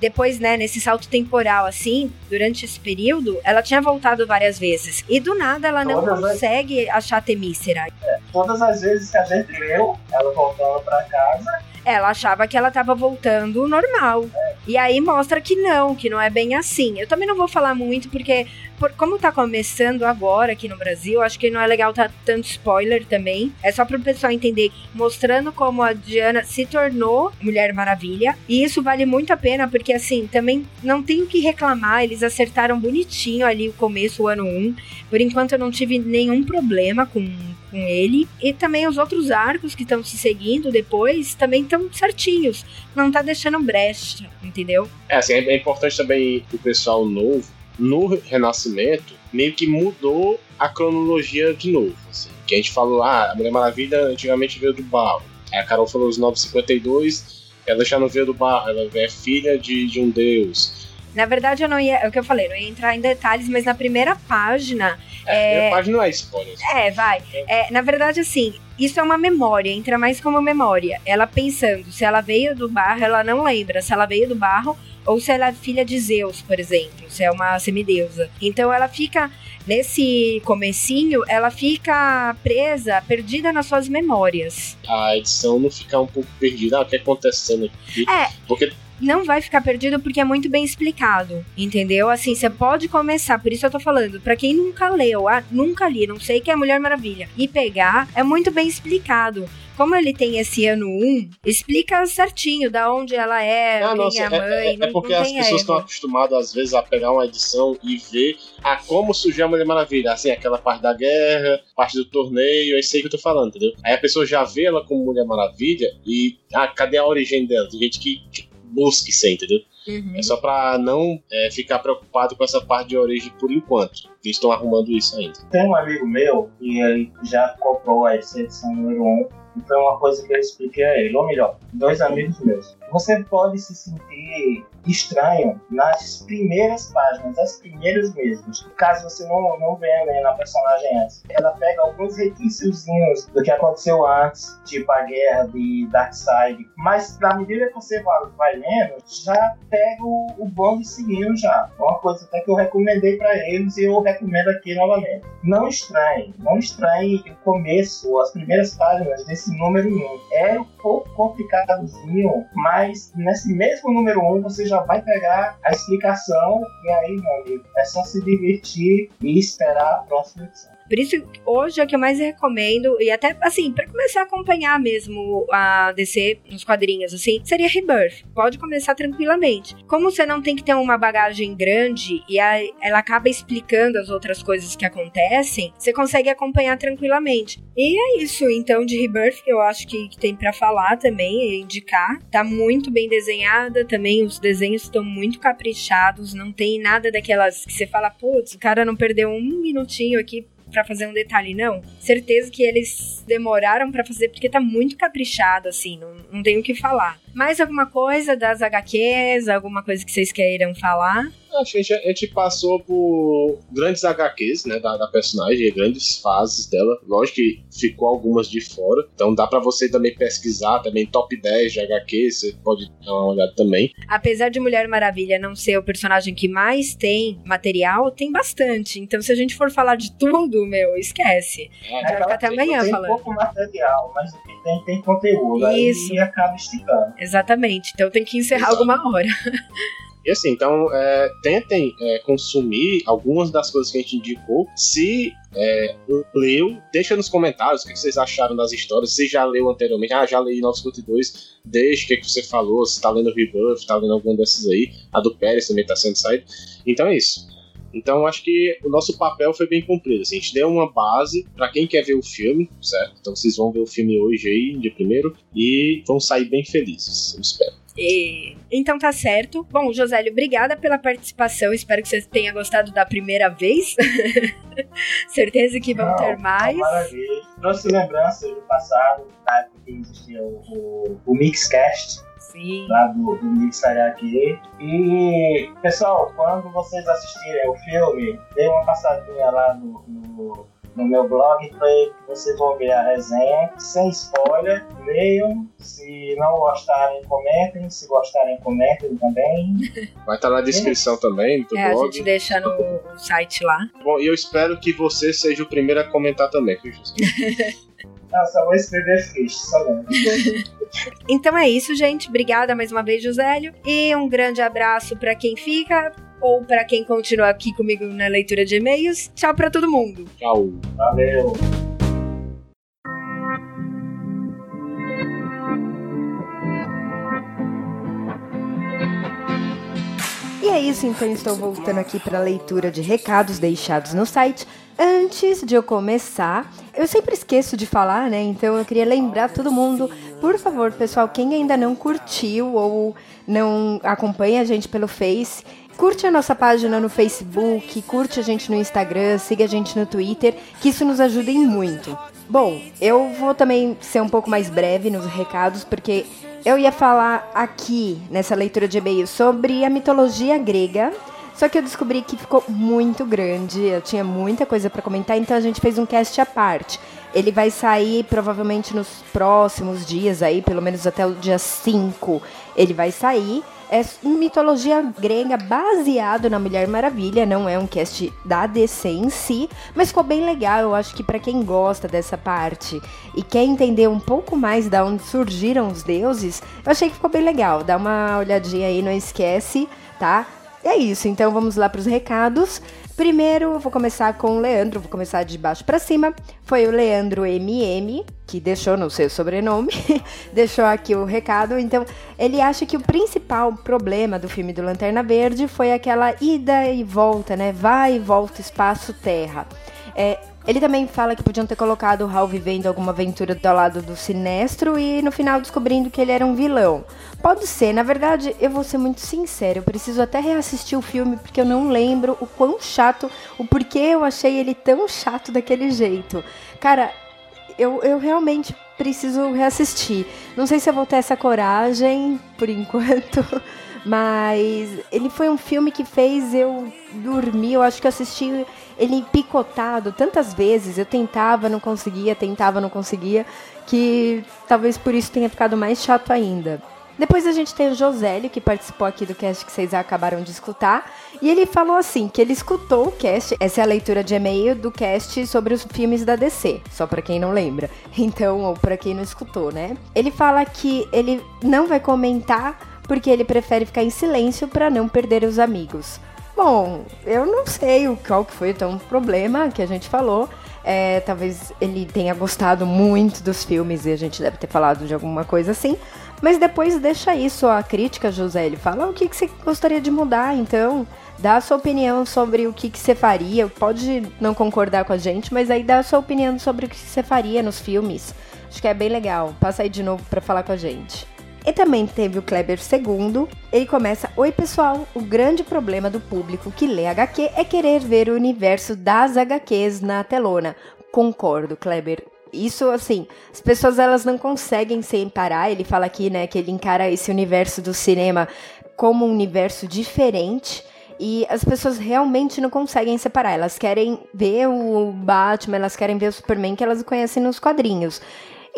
depois, né, nesse salto temporal, assim, durante esse período, ela tinha voltado várias vezes. E do nada ela não todas consegue as... achar Temícera. É, todas as vezes que a gente leu, ela voltando para casa, ela achava que ela tava voltando normal. E aí mostra que não, que não é bem assim. Eu também não vou falar muito, porque por, como tá começando agora aqui no Brasil, acho que não é legal tá tanto spoiler também. É só pro pessoal entender, mostrando como a Diana se tornou Mulher Maravilha. E isso vale muito a pena, porque assim, também não tenho que reclamar, eles acertaram bonitinho ali o começo, o ano 1. Por enquanto eu não tive nenhum problema com, com ele. E também os outros arcos que estão se seguindo depois também estão certinhos. Não tá deixando brecha, entendeu? É, assim, é importante também o pessoal novo, no Renascimento, meio que mudou a cronologia de novo. Assim. Que a gente falou, ah, a Mulher Maravilha antigamente veio do barro. Aí a Carol falou os 952, ela já não veio do barro, ela é filha de, de um deus. Na verdade, eu não ia. É o que eu falei, não ia entrar em detalhes, mas na primeira página. É, é... a primeira página não é spoiler. É, vai. É, na verdade, assim, isso é uma memória, entra mais como memória. Ela pensando, se ela veio do barro, ela não lembra se ela veio do barro ou se ela é filha de Zeus, por exemplo, se é uma semideusa. Então ela fica nesse comecinho, ela fica presa, perdida nas suas memórias. A edição não fica um pouco perdida, ah, o que é acontecendo aqui? É. Porque não vai ficar perdido porque é muito bem explicado, entendeu? Assim, você pode começar, por isso eu tô falando, para quem nunca leu, ah, nunca li, não sei que é Mulher Maravilha, e pegar, é muito bem explicado como ele tem esse ano 1, explica certinho da onde ela é, Ah, quem nossa, é a mãe. é, é, não, é porque as pessoas erro. estão acostumadas, às vezes, a pegar uma edição e ver a como surgiu a Mulher Maravilha. Assim, aquela parte da guerra, parte do torneio, é isso aí que eu tô falando, entendeu? Aí a pessoa já vê ela como Mulher Maravilha e. Ah, cadê a origem dela? Tem gente que, que isso aí, entendeu? Uhum. É só pra não é, ficar preocupado com essa parte de origem por enquanto. Eles estão arrumando isso ainda. Tem um amigo meu que ele já comprou a edição número 1 e foi uma coisa que eu expliquei a ele, ou melhor, dois amigos meus. Você pode se sentir estranho nas primeiras páginas, as primeiras mesmo. Caso você não, não venha lendo a personagem antes. Ela pega alguns requisitozinhos do que aconteceu antes, tipo a guerra de Darkseid. Mas na medida que você vai, vai lendo, já pega o, o bonde seguindo já. Uma coisa até que eu recomendei para eles e eu recomendo aqui novamente. Não estranhe, não estranhe o começo, as primeiras páginas desse número 1. É um pouco complicadozinho, mas nesse mesmo número 1 você já vai pegar a explicação e aí, meu amigo, é só se divertir e esperar a próxima edição. Por isso, hoje é o que eu mais recomendo, e até assim, pra começar a acompanhar mesmo a DC nos quadrinhos, assim, seria Rebirth. Pode começar tranquilamente. Como você não tem que ter uma bagagem grande e a, ela acaba explicando as outras coisas que acontecem, você consegue acompanhar tranquilamente. E é isso, então, de Rebirth, que eu acho que, que tem pra falar também, e indicar. Tá muito bem desenhada, também os desenhos estão muito caprichados, não tem nada daquelas que você fala, putz, o cara não perdeu um minutinho aqui pra fazer um detalhe, não. Certeza que eles demoraram pra fazer porque tá muito caprichado, assim, não, não tenho o que falar. Mais alguma coisa das HQs, alguma coisa que vocês queiram falar? A gente, a gente passou por grandes HQs, né, da, da personagem, grandes fases dela. Lógico que ficou algumas de fora, então dá pra você também pesquisar, também top 10 de HQ, você pode dar uma olhada também. Apesar de Mulher Maravilha não ser o personagem que mais tem material, tem bastante. Então, se a gente for falar de tudo, meu, esquece. É, vai ficar até amanhã tem falando. pouco material, mas tem, tem conteúdo. Isso. Aí acaba esticando. Exatamente. Então tem que encerrar Exato. alguma hora. E assim, então é, tentem é, consumir algumas das coisas que a gente indicou. Se é, leu, deixa nos comentários o que vocês acharam das histórias. Se já leu anteriormente, ah, já li 952, deixa o que, que você falou. Se tá lendo Rebirth, tá lendo alguma dessas aí. A do Pérez também tá sendo saída. Então é isso. Então acho que o nosso papel foi bem cumprido. Assim, a gente deu uma base para quem quer ver o filme, certo? Então vocês vão ver o filme hoje aí, de primeiro, e vão sair bem felizes, eu espero. E- Então tá certo. Bom, Josélio, obrigada pela participação. Espero que você tenha gostado da primeira vez. Certeza que vão Não, ter tá mais. Maravilha. Trouxe lembranças do passado, na época que existia o, o, o Mixcast, Sim. lá do, do Mix HQ. E, pessoal, quando vocês assistirem o filme, dê uma passadinha lá no, no, no meu blog, que vocês vão ver a resenha, sem spoiler, leiam. Se não gostarem, comentem. Se gostarem, comentem também. Vai estar na descrição também, no teu É, a blog. gente deixa no no site lá. Bom, e eu espero que você seja o primeiro a comentar também, viu, José? Não, só vou escrever ficha, só. Então é isso, gente. Obrigada mais uma vez, Josélio. E um grande abraço pra quem fica ou pra quem continua aqui comigo na leitura de e-mails. Tchau pra todo mundo. Tchau. Valeu. É isso, então estou voltando aqui para a leitura de recados deixados no site. Antes de eu começar, eu sempre esqueço de falar, né? Então eu queria lembrar todo mundo, por favor, pessoal, quem ainda não curtiu ou não acompanha a gente pelo Face, curte a nossa página no Facebook, curte a gente no Instagram, siga a gente no Twitter, que isso nos ajuda muito. Bom, eu vou também ser um pouco mais breve nos recados, porque eu ia falar aqui, nessa leitura de e-mail, sobre a mitologia grega. Só que eu descobri que ficou muito grande, eu tinha muita coisa para comentar, então a gente fez um cast à parte. Ele vai sair provavelmente nos próximos dias aí, pelo menos até o dia 5. Ele vai sair. É mitologia grega baseado na Mulher Maravilha, não é um cast da DC em si, mas ficou bem legal. Eu acho que para quem gosta dessa parte e quer entender um pouco mais da onde surgiram os deuses, eu achei que ficou bem legal. Dá uma olhadinha aí, não esquece, tá? É isso, então vamos lá para os recados. Primeiro, vou começar com o Leandro, vou começar de baixo para cima. Foi o Leandro MM, que deixou no seu sobrenome, deixou aqui o recado. Então, ele acha que o principal problema do filme do Lanterna Verde foi aquela ida e volta, né? Vai e volta, espaço, terra. É, ele também fala que podiam ter colocado o Hal vivendo alguma aventura do lado do Sinestro e no final descobrindo que ele era um vilão. Pode ser, na verdade, eu vou ser muito sincero, eu preciso até reassistir o filme porque eu não lembro o quão chato, o porquê eu achei ele tão chato daquele jeito. Cara, eu, eu realmente preciso reassistir. Não sei se eu vou ter essa coragem por enquanto. Mas ele foi um filme que fez eu dormir. Eu acho que assisti ele picotado tantas vezes. Eu tentava, não conseguia, tentava, não conseguia. Que talvez por isso tenha ficado mais chato ainda. Depois a gente tem o Josélio, que participou aqui do cast que vocês acabaram de escutar. E ele falou assim, que ele escutou o cast, essa é a leitura de e-mail do cast sobre os filmes da DC, só para quem não lembra. Então, ou para quem não escutou, né? Ele fala que ele não vai comentar porque ele prefere ficar em silêncio para não perder os amigos. Bom, eu não sei o qual que foi então o problema que a gente falou. É, talvez ele tenha gostado muito dos filmes e a gente deve ter falado de alguma coisa assim. Mas depois deixa isso a crítica, José. Ele fala o que, que você gostaria de mudar, então. Dá a sua opinião sobre o que, que você faria. Pode não concordar com a gente, mas aí dá a sua opinião sobre o que você faria nos filmes. Acho que é bem legal. Passa aí de novo para falar com a gente. E também teve o Kleber II. Ele começa: Oi, pessoal. O grande problema do público que lê HQ é querer ver o universo das HQs na telona. Concordo, Kleber. Isso, assim, as pessoas elas não conseguem separar. Ele fala aqui, né, que ele encara esse universo do cinema como um universo diferente. E as pessoas realmente não conseguem separar. Elas querem ver o Batman, elas querem ver o Superman que elas conhecem nos quadrinhos.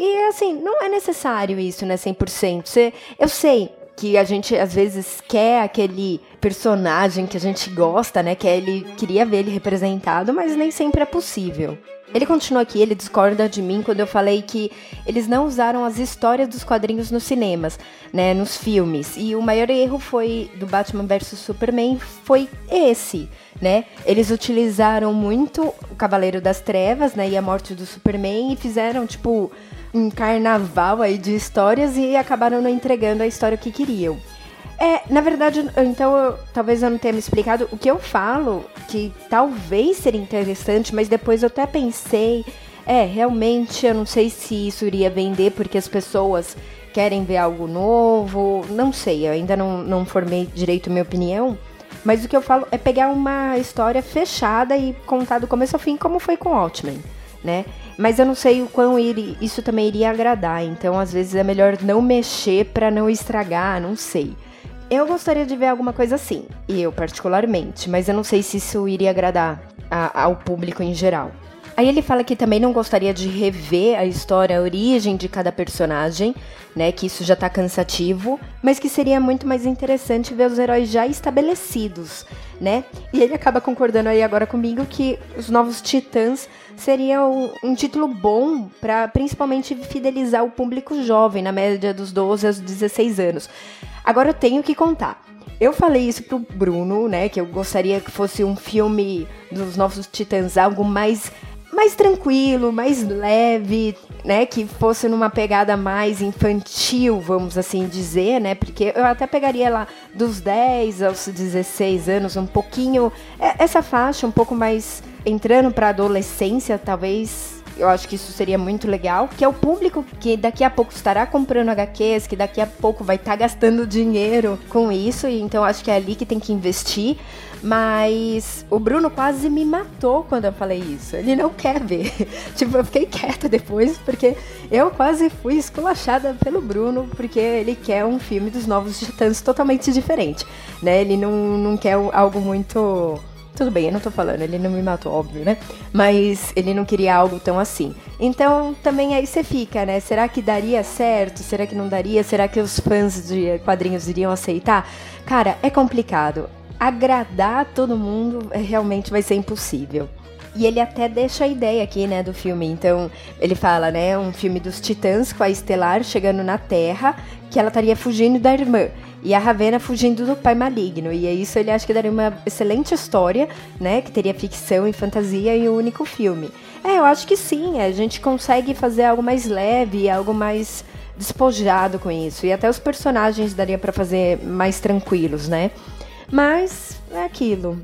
E assim, não é necessário isso, né, 100%. Você, eu sei que a gente às vezes quer aquele personagem que a gente gosta, né, que ele queria ver ele representado, mas nem sempre é possível. Ele continua aqui, ele discorda de mim quando eu falei que eles não usaram as histórias dos quadrinhos nos cinemas, né, nos filmes. E o maior erro foi do Batman vs Superman foi esse, né? Eles utilizaram muito o Cavaleiro das Trevas, né, e a morte do Superman e fizeram tipo um carnaval aí de histórias e acabaram não entregando a história que queriam. É, na verdade, então, eu, talvez eu não tenha me explicado. O que eu falo, que talvez seria interessante, mas depois eu até pensei, é, realmente eu não sei se isso iria vender porque as pessoas querem ver algo novo. Não sei, eu ainda não, não formei direito minha opinião. Mas o que eu falo é pegar uma história fechada e contar do começo ao fim, como foi com Watchmen, né? Mas eu não sei o quão isso também iria agradar. Então, às vezes, é melhor não mexer para não estragar, não sei. Eu gostaria de ver alguma coisa assim, e eu particularmente, mas eu não sei se isso iria agradar a, ao público em geral. Aí ele fala que também não gostaria de rever a história, a origem de cada personagem, né? Que isso já tá cansativo, mas que seria muito mais interessante ver os heróis já estabelecidos, né? E ele acaba concordando aí agora comigo que os novos Titãs seria um, um título bom para principalmente fidelizar o público jovem, na média dos 12 aos 16 anos. Agora eu tenho que contar. Eu falei isso pro Bruno, né? Que eu gostaria que fosse um filme dos Novos Titãs, algo mais mais tranquilo, mais leve, né? Que fosse numa pegada mais infantil, vamos assim dizer, né? Porque eu até pegaria lá dos 10 aos 16 anos, um pouquinho. É, essa faixa, um pouco mais entrando pra adolescência, talvez eu acho que isso seria muito legal, que é o público que daqui a pouco estará comprando HQs, que daqui a pouco vai estar tá gastando dinheiro com isso, e então acho que é ali que tem que investir. Mas o Bruno quase me matou quando eu falei isso. Ele não quer ver. tipo, eu fiquei quieta depois, porque eu quase fui esculachada pelo Bruno, porque ele quer um filme dos Novos Titãs totalmente diferente. Né? Ele não, não quer algo muito. Tudo bem, eu não tô falando, ele não me matou, óbvio, né? Mas ele não queria algo tão assim. Então também aí você fica, né? Será que daria certo? Será que não daria? Será que os fãs de quadrinhos iriam aceitar? Cara, é complicado agradar todo mundo é, realmente vai ser impossível. E ele até deixa a ideia aqui, né, do filme. Então, ele fala, né, um filme dos titãs com a Estelar chegando na Terra, que ela estaria fugindo da irmã. E a Ravena fugindo do pai maligno. E é isso ele acha que daria uma excelente história, né? Que teria ficção e fantasia em um único filme. É, eu acho que sim. A gente consegue fazer algo mais leve, algo mais despojado com isso. E até os personagens daria para fazer mais tranquilos, né? Mas é aquilo.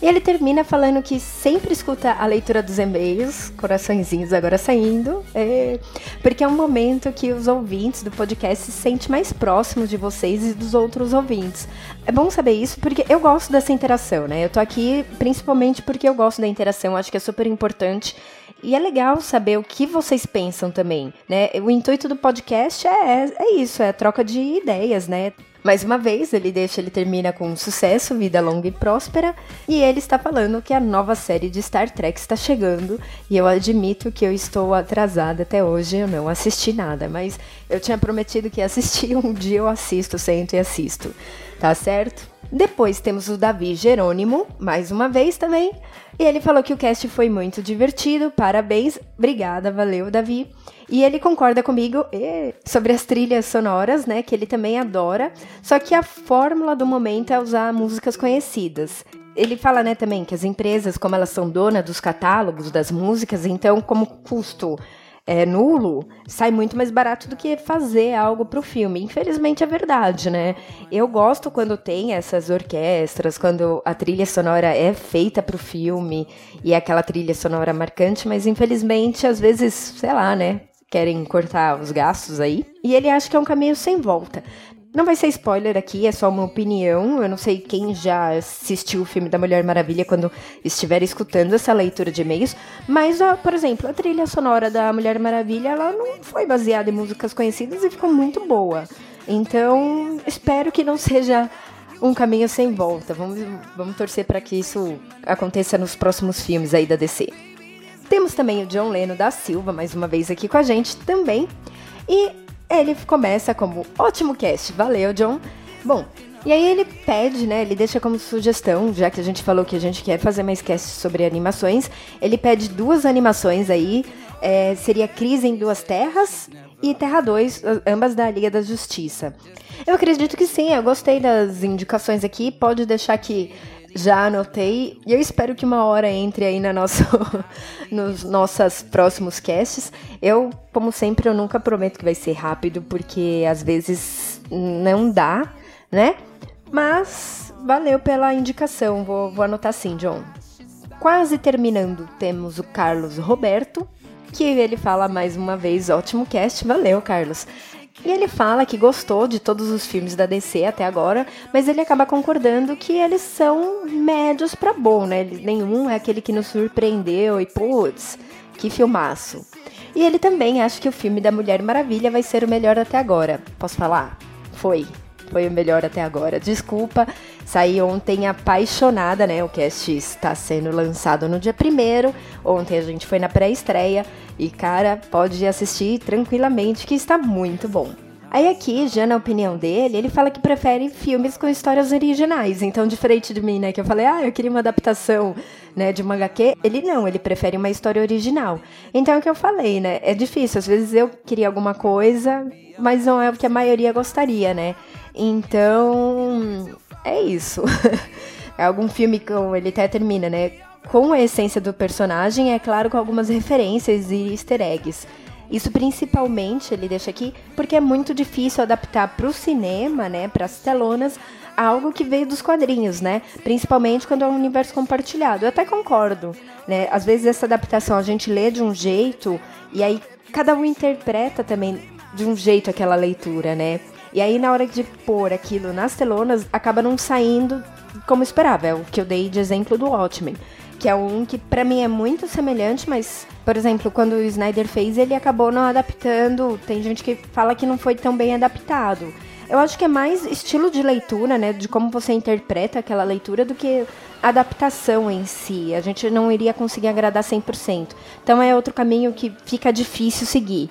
E ele termina falando que sempre escuta a leitura dos e-mails, coraçõezinhos agora saindo, é, porque é um momento que os ouvintes do podcast se sentem mais próximos de vocês e dos outros ouvintes. É bom saber isso porque eu gosto dessa interação, né? Eu tô aqui principalmente porque eu gosto da interação, acho que é super importante. E é legal saber o que vocês pensam também, né? O intuito do podcast é, é isso, é troca de ideias, né? Mais uma vez, ele deixa, ele termina com sucesso, vida longa e próspera, e ele está falando que a nova série de Star Trek está chegando, e eu admito que eu estou atrasada até hoje, eu não assisti nada, mas eu tinha prometido que ia assistir, um dia eu assisto, sento e assisto, tá certo? Depois temos o Davi Jerônimo, mais uma vez também, e ele falou que o cast foi muito divertido, parabéns, obrigada, valeu, Davi. E ele concorda comigo sobre as trilhas sonoras, né, que ele também adora, só que a fórmula do momento é usar músicas conhecidas. Ele fala, né, também que as empresas, como elas são donas dos catálogos das músicas, então como custo é, nulo, sai muito mais barato do que fazer algo para o filme. Infelizmente é verdade, né? Eu gosto quando tem essas orquestras, quando a trilha sonora é feita para o filme e é aquela trilha sonora marcante, mas infelizmente às vezes, sei lá, né? Querem cortar os gastos aí. E ele acha que é um caminho sem volta. Não vai ser spoiler aqui, é só uma opinião. Eu não sei quem já assistiu o filme da Mulher Maravilha quando estiver escutando essa leitura de e-mails. Mas, ó, por exemplo, a trilha sonora da Mulher Maravilha, ela não foi baseada em músicas conhecidas e ficou muito boa. Então, espero que não seja um caminho sem volta. Vamos, vamos torcer para que isso aconteça nos próximos filmes aí da DC. Temos também o John Leno da Silva, mais uma vez aqui com a gente também. E ele começa como ótimo cast, valeu, John. Bom, e aí ele pede, né? Ele deixa como sugestão, já que a gente falou que a gente quer fazer mais cast sobre animações, ele pede duas animações aí. É, seria Crise em Duas Terras e Terra 2, ambas da Liga da Justiça. Eu acredito que sim, eu gostei das indicações aqui. Pode deixar que já anotei e eu espero que uma hora entre aí na nossa, nos nossos próximos casts. Eu, como sempre, eu nunca prometo que vai ser rápido, porque às vezes não dá, né? Mas valeu pela indicação, vou, vou anotar sim, John. Quase terminando, temos o Carlos Roberto, que ele fala mais uma vez, ótimo cast, valeu, Carlos. E ele fala que gostou de todos os filmes da DC até agora, mas ele acaba concordando que eles são médios para bom, né? Nenhum é aquele que nos surpreendeu e putz, que filmaço. E ele também acha que o filme da Mulher Maravilha vai ser o melhor até agora. Posso falar? Foi. Foi o melhor até agora. Desculpa, saí ontem apaixonada, né? O cast está sendo lançado no dia primeiro. Ontem a gente foi na pré-estreia. E, cara, pode assistir tranquilamente, que está muito bom. Aí aqui, já na opinião dele, ele fala que prefere filmes com histórias originais. Então, diferente de mim, né, que eu falei, ah, eu queria uma adaptação, né, de uma HQ, ele não, ele prefere uma história original. Então, é o que eu falei, né, é difícil, às vezes eu queria alguma coisa, mas não é o que a maioria gostaria, né. Então, é isso. é algum filme que ele até termina, né, com a essência do personagem, é claro, com algumas referências e easter eggs. Isso principalmente ele deixa aqui porque é muito difícil adaptar para o cinema, né, para as telonas, algo que veio dos quadrinhos, né? Principalmente quando é um universo compartilhado. Eu até concordo, né? Às vezes essa adaptação a gente lê de um jeito e aí cada um interpreta também de um jeito aquela leitura, né? E aí na hora de pôr aquilo nas telonas acaba não saindo como esperava. É o que eu dei de exemplo do Watchmen que é um que para mim é muito semelhante, mas, por exemplo, quando o Snyder fez, ele acabou não adaptando. Tem gente que fala que não foi tão bem adaptado. Eu acho que é mais estilo de leitura, né, de como você interpreta aquela leitura do que adaptação em si. A gente não iria conseguir agradar 100%. Então é outro caminho que fica difícil seguir.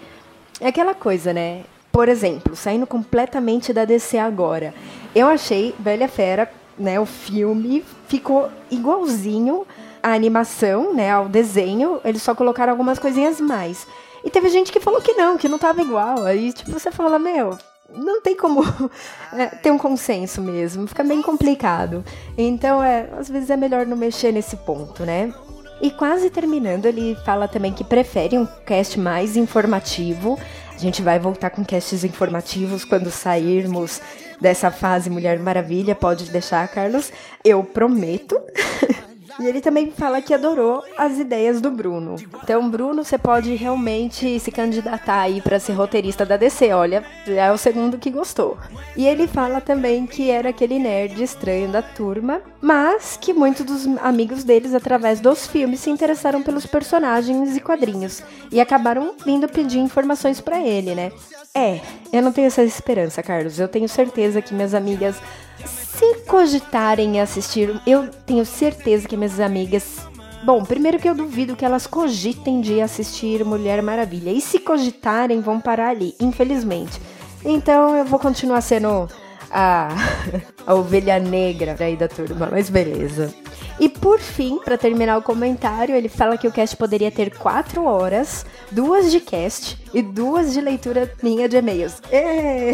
É aquela coisa, né? Por exemplo, saindo completamente da DC agora. Eu achei Velha Fera, né, o filme ficou igualzinho à animação, né, ao desenho, eles só colocaram algumas coisinhas mais. E teve gente que falou que não, que não tava igual. Aí, tipo, você fala, meu, não tem como é, ter um consenso mesmo, fica bem complicado. Então, é, às vezes é melhor não mexer nesse ponto, né? E quase terminando, ele fala também que prefere um cast mais informativo. A gente vai voltar com casts informativos quando sairmos dessa fase Mulher Maravilha, pode deixar, Carlos. Eu prometo. E ele também fala que adorou as ideias do Bruno. Então, Bruno, você pode realmente se candidatar aí para ser roteirista da DC. Olha, é o segundo que gostou. E ele fala também que era aquele nerd estranho da turma, mas que muitos dos amigos deles, através dos filmes, se interessaram pelos personagens e quadrinhos e acabaram vindo pedir informações para ele, né? É, eu não tenho essa esperança, Carlos. Eu tenho certeza que minhas amigas se cogitarem assistir, eu tenho certeza que minhas amigas. Bom, primeiro que eu duvido que elas cogitem de assistir Mulher Maravilha. E se cogitarem, vão parar ali, infelizmente. Então eu vou continuar sendo a, a ovelha negra aí da turma, mas beleza. E por fim, para terminar o comentário, ele fala que o cast poderia ter quatro horas, duas de cast e duas de leitura minha de e-mails. É.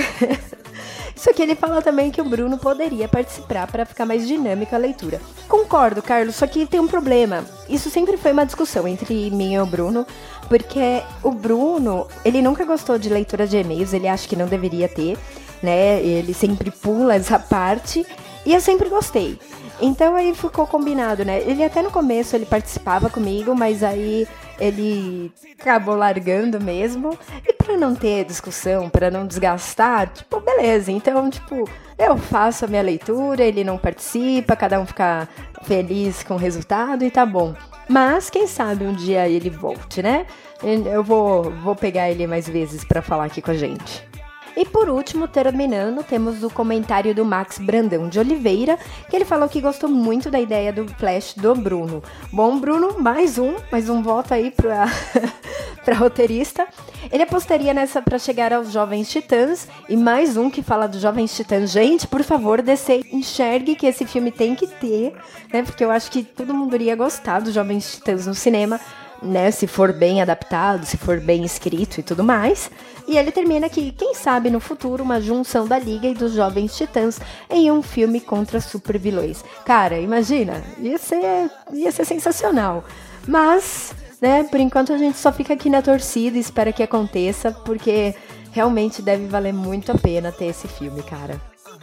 Só que ele fala também que o Bruno poderia participar para ficar mais dinâmica a leitura. Concordo, Carlos, só que tem um problema. Isso sempre foi uma discussão entre mim e o Bruno, porque o Bruno, ele nunca gostou de leitura de e-mails, ele acha que não deveria ter, né? Ele sempre pula essa parte, e eu sempre gostei. Então aí ficou combinado, né? Ele até no começo ele participava comigo, mas aí ele acabou largando mesmo. E para não ter discussão, para não desgastar, tipo, beleza. Então, tipo, eu faço a minha leitura, ele não participa, cada um fica feliz com o resultado e tá bom. Mas quem sabe um dia ele volte, né? Eu vou, vou pegar ele mais vezes para falar aqui com a gente. E por último, terminando, temos o comentário do Max Brandão de Oliveira, que ele falou que gostou muito da ideia do Flash do Bruno. Bom, Bruno, mais um, mais um voto aí para para roteirista. Ele apostaria nessa para chegar aos Jovens Titãs e mais um que fala dos Jovens Titãs. Gente, por favor, descer, enxergue que esse filme tem que ter, né? Porque eu acho que todo mundo iria gostar dos Jovens Titãs no cinema né, se for bem adaptado, se for bem escrito e tudo mais. E ele termina que, quem sabe no futuro, uma junção da Liga e dos Jovens Titãs em um filme contra supervilões. Cara, imagina, ia ser, ia ser sensacional. Mas, né, por enquanto a gente só fica aqui na torcida e espera que aconteça, porque realmente deve valer muito a pena ter esse filme, cara.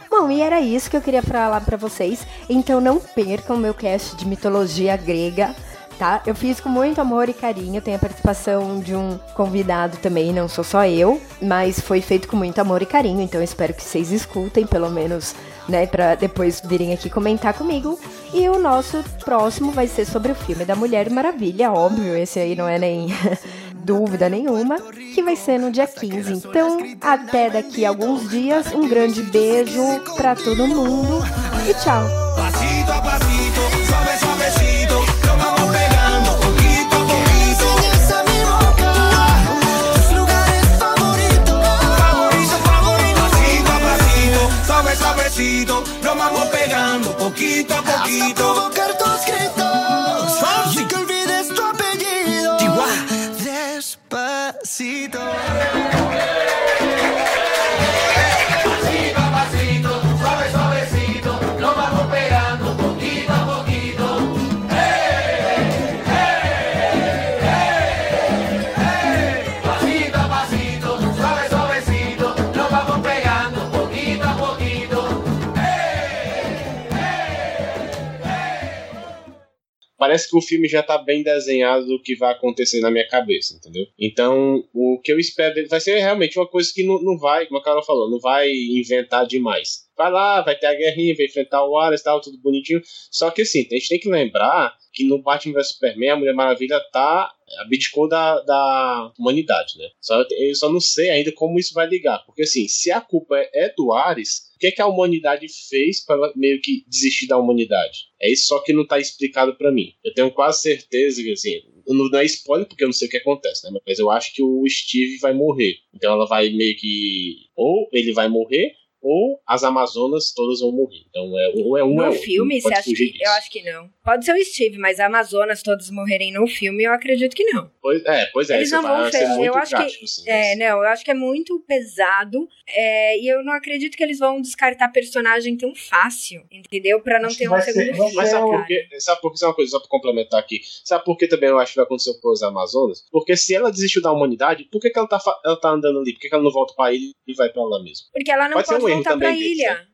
Bom, e era isso que eu queria falar para vocês. Então não percam meu cast de mitologia grega tá? Eu fiz com muito amor e carinho. Tem a participação de um convidado também, não sou só eu, mas foi feito com muito amor e carinho. Então espero que vocês escutem, pelo menos, né, para depois virem aqui comentar comigo. E o nosso próximo vai ser sobre o filme da Mulher Maravilha, óbvio, esse aí não é nem dúvida nenhuma, que vai ser no dia 15. Então, até daqui a alguns dias, um grande beijo para todo mundo e tchau. Suavecito, nos vamos pegando poquito a poquito. Hasta provocar tus gritos. Y que olvides tu apellido. Despacito. Parece que o filme já tá bem desenhado do que vai acontecer na minha cabeça, entendeu? Então, o que eu espero dele vai ser realmente uma coisa que não, não vai, como a Carol falou, não vai inventar demais. Vai lá, vai ter a guerrinha, vai enfrentar o Ares e tal, tudo bonitinho. Só que assim, a gente tem que lembrar que no Batman vs Superman a Mulher Maravilha tá abdicou da, da humanidade, né? Só, eu só não sei ainda como isso vai ligar, porque assim, se a culpa é, é do Ares, o que, é que a humanidade fez para meio que desistir da humanidade? É isso só que não tá explicado para mim. Eu tenho quase certeza que assim, não é spoiler porque eu não sei o que acontece, né? Mas eu acho que o Steve vai morrer. Então ela vai meio que ou ele vai morrer ou as Amazonas todas vão morrer. Então é, ou é um no ou é outro. filme, você acha que. disso. Eu acho que não. Pode ser o Steve, mas Amazonas todos morrerem no filme, eu acredito que não. Pois, é, pois é, Eles não vão vai ser muito eu acho que- assim, É, mas- não, eu acho que é muito pesado. é, e eu não acredito que eles vão descartar personagem tão fácil, entendeu? Pra não Acho ter que um vai ser- filme. Mas sabe por quê? Sabe por quê? Sabe uma coisa, só pra complementar aqui. Sabe por que também eu acho que vai acontecer com os Amazonas? Porque se ela desistiu da humanidade, por que, que ela, tá, ela tá andando ali? Por que, que ela não volta pra ilha e vai pra lá mesmo? Porque ela não Pode pode, voltar deles, ilha.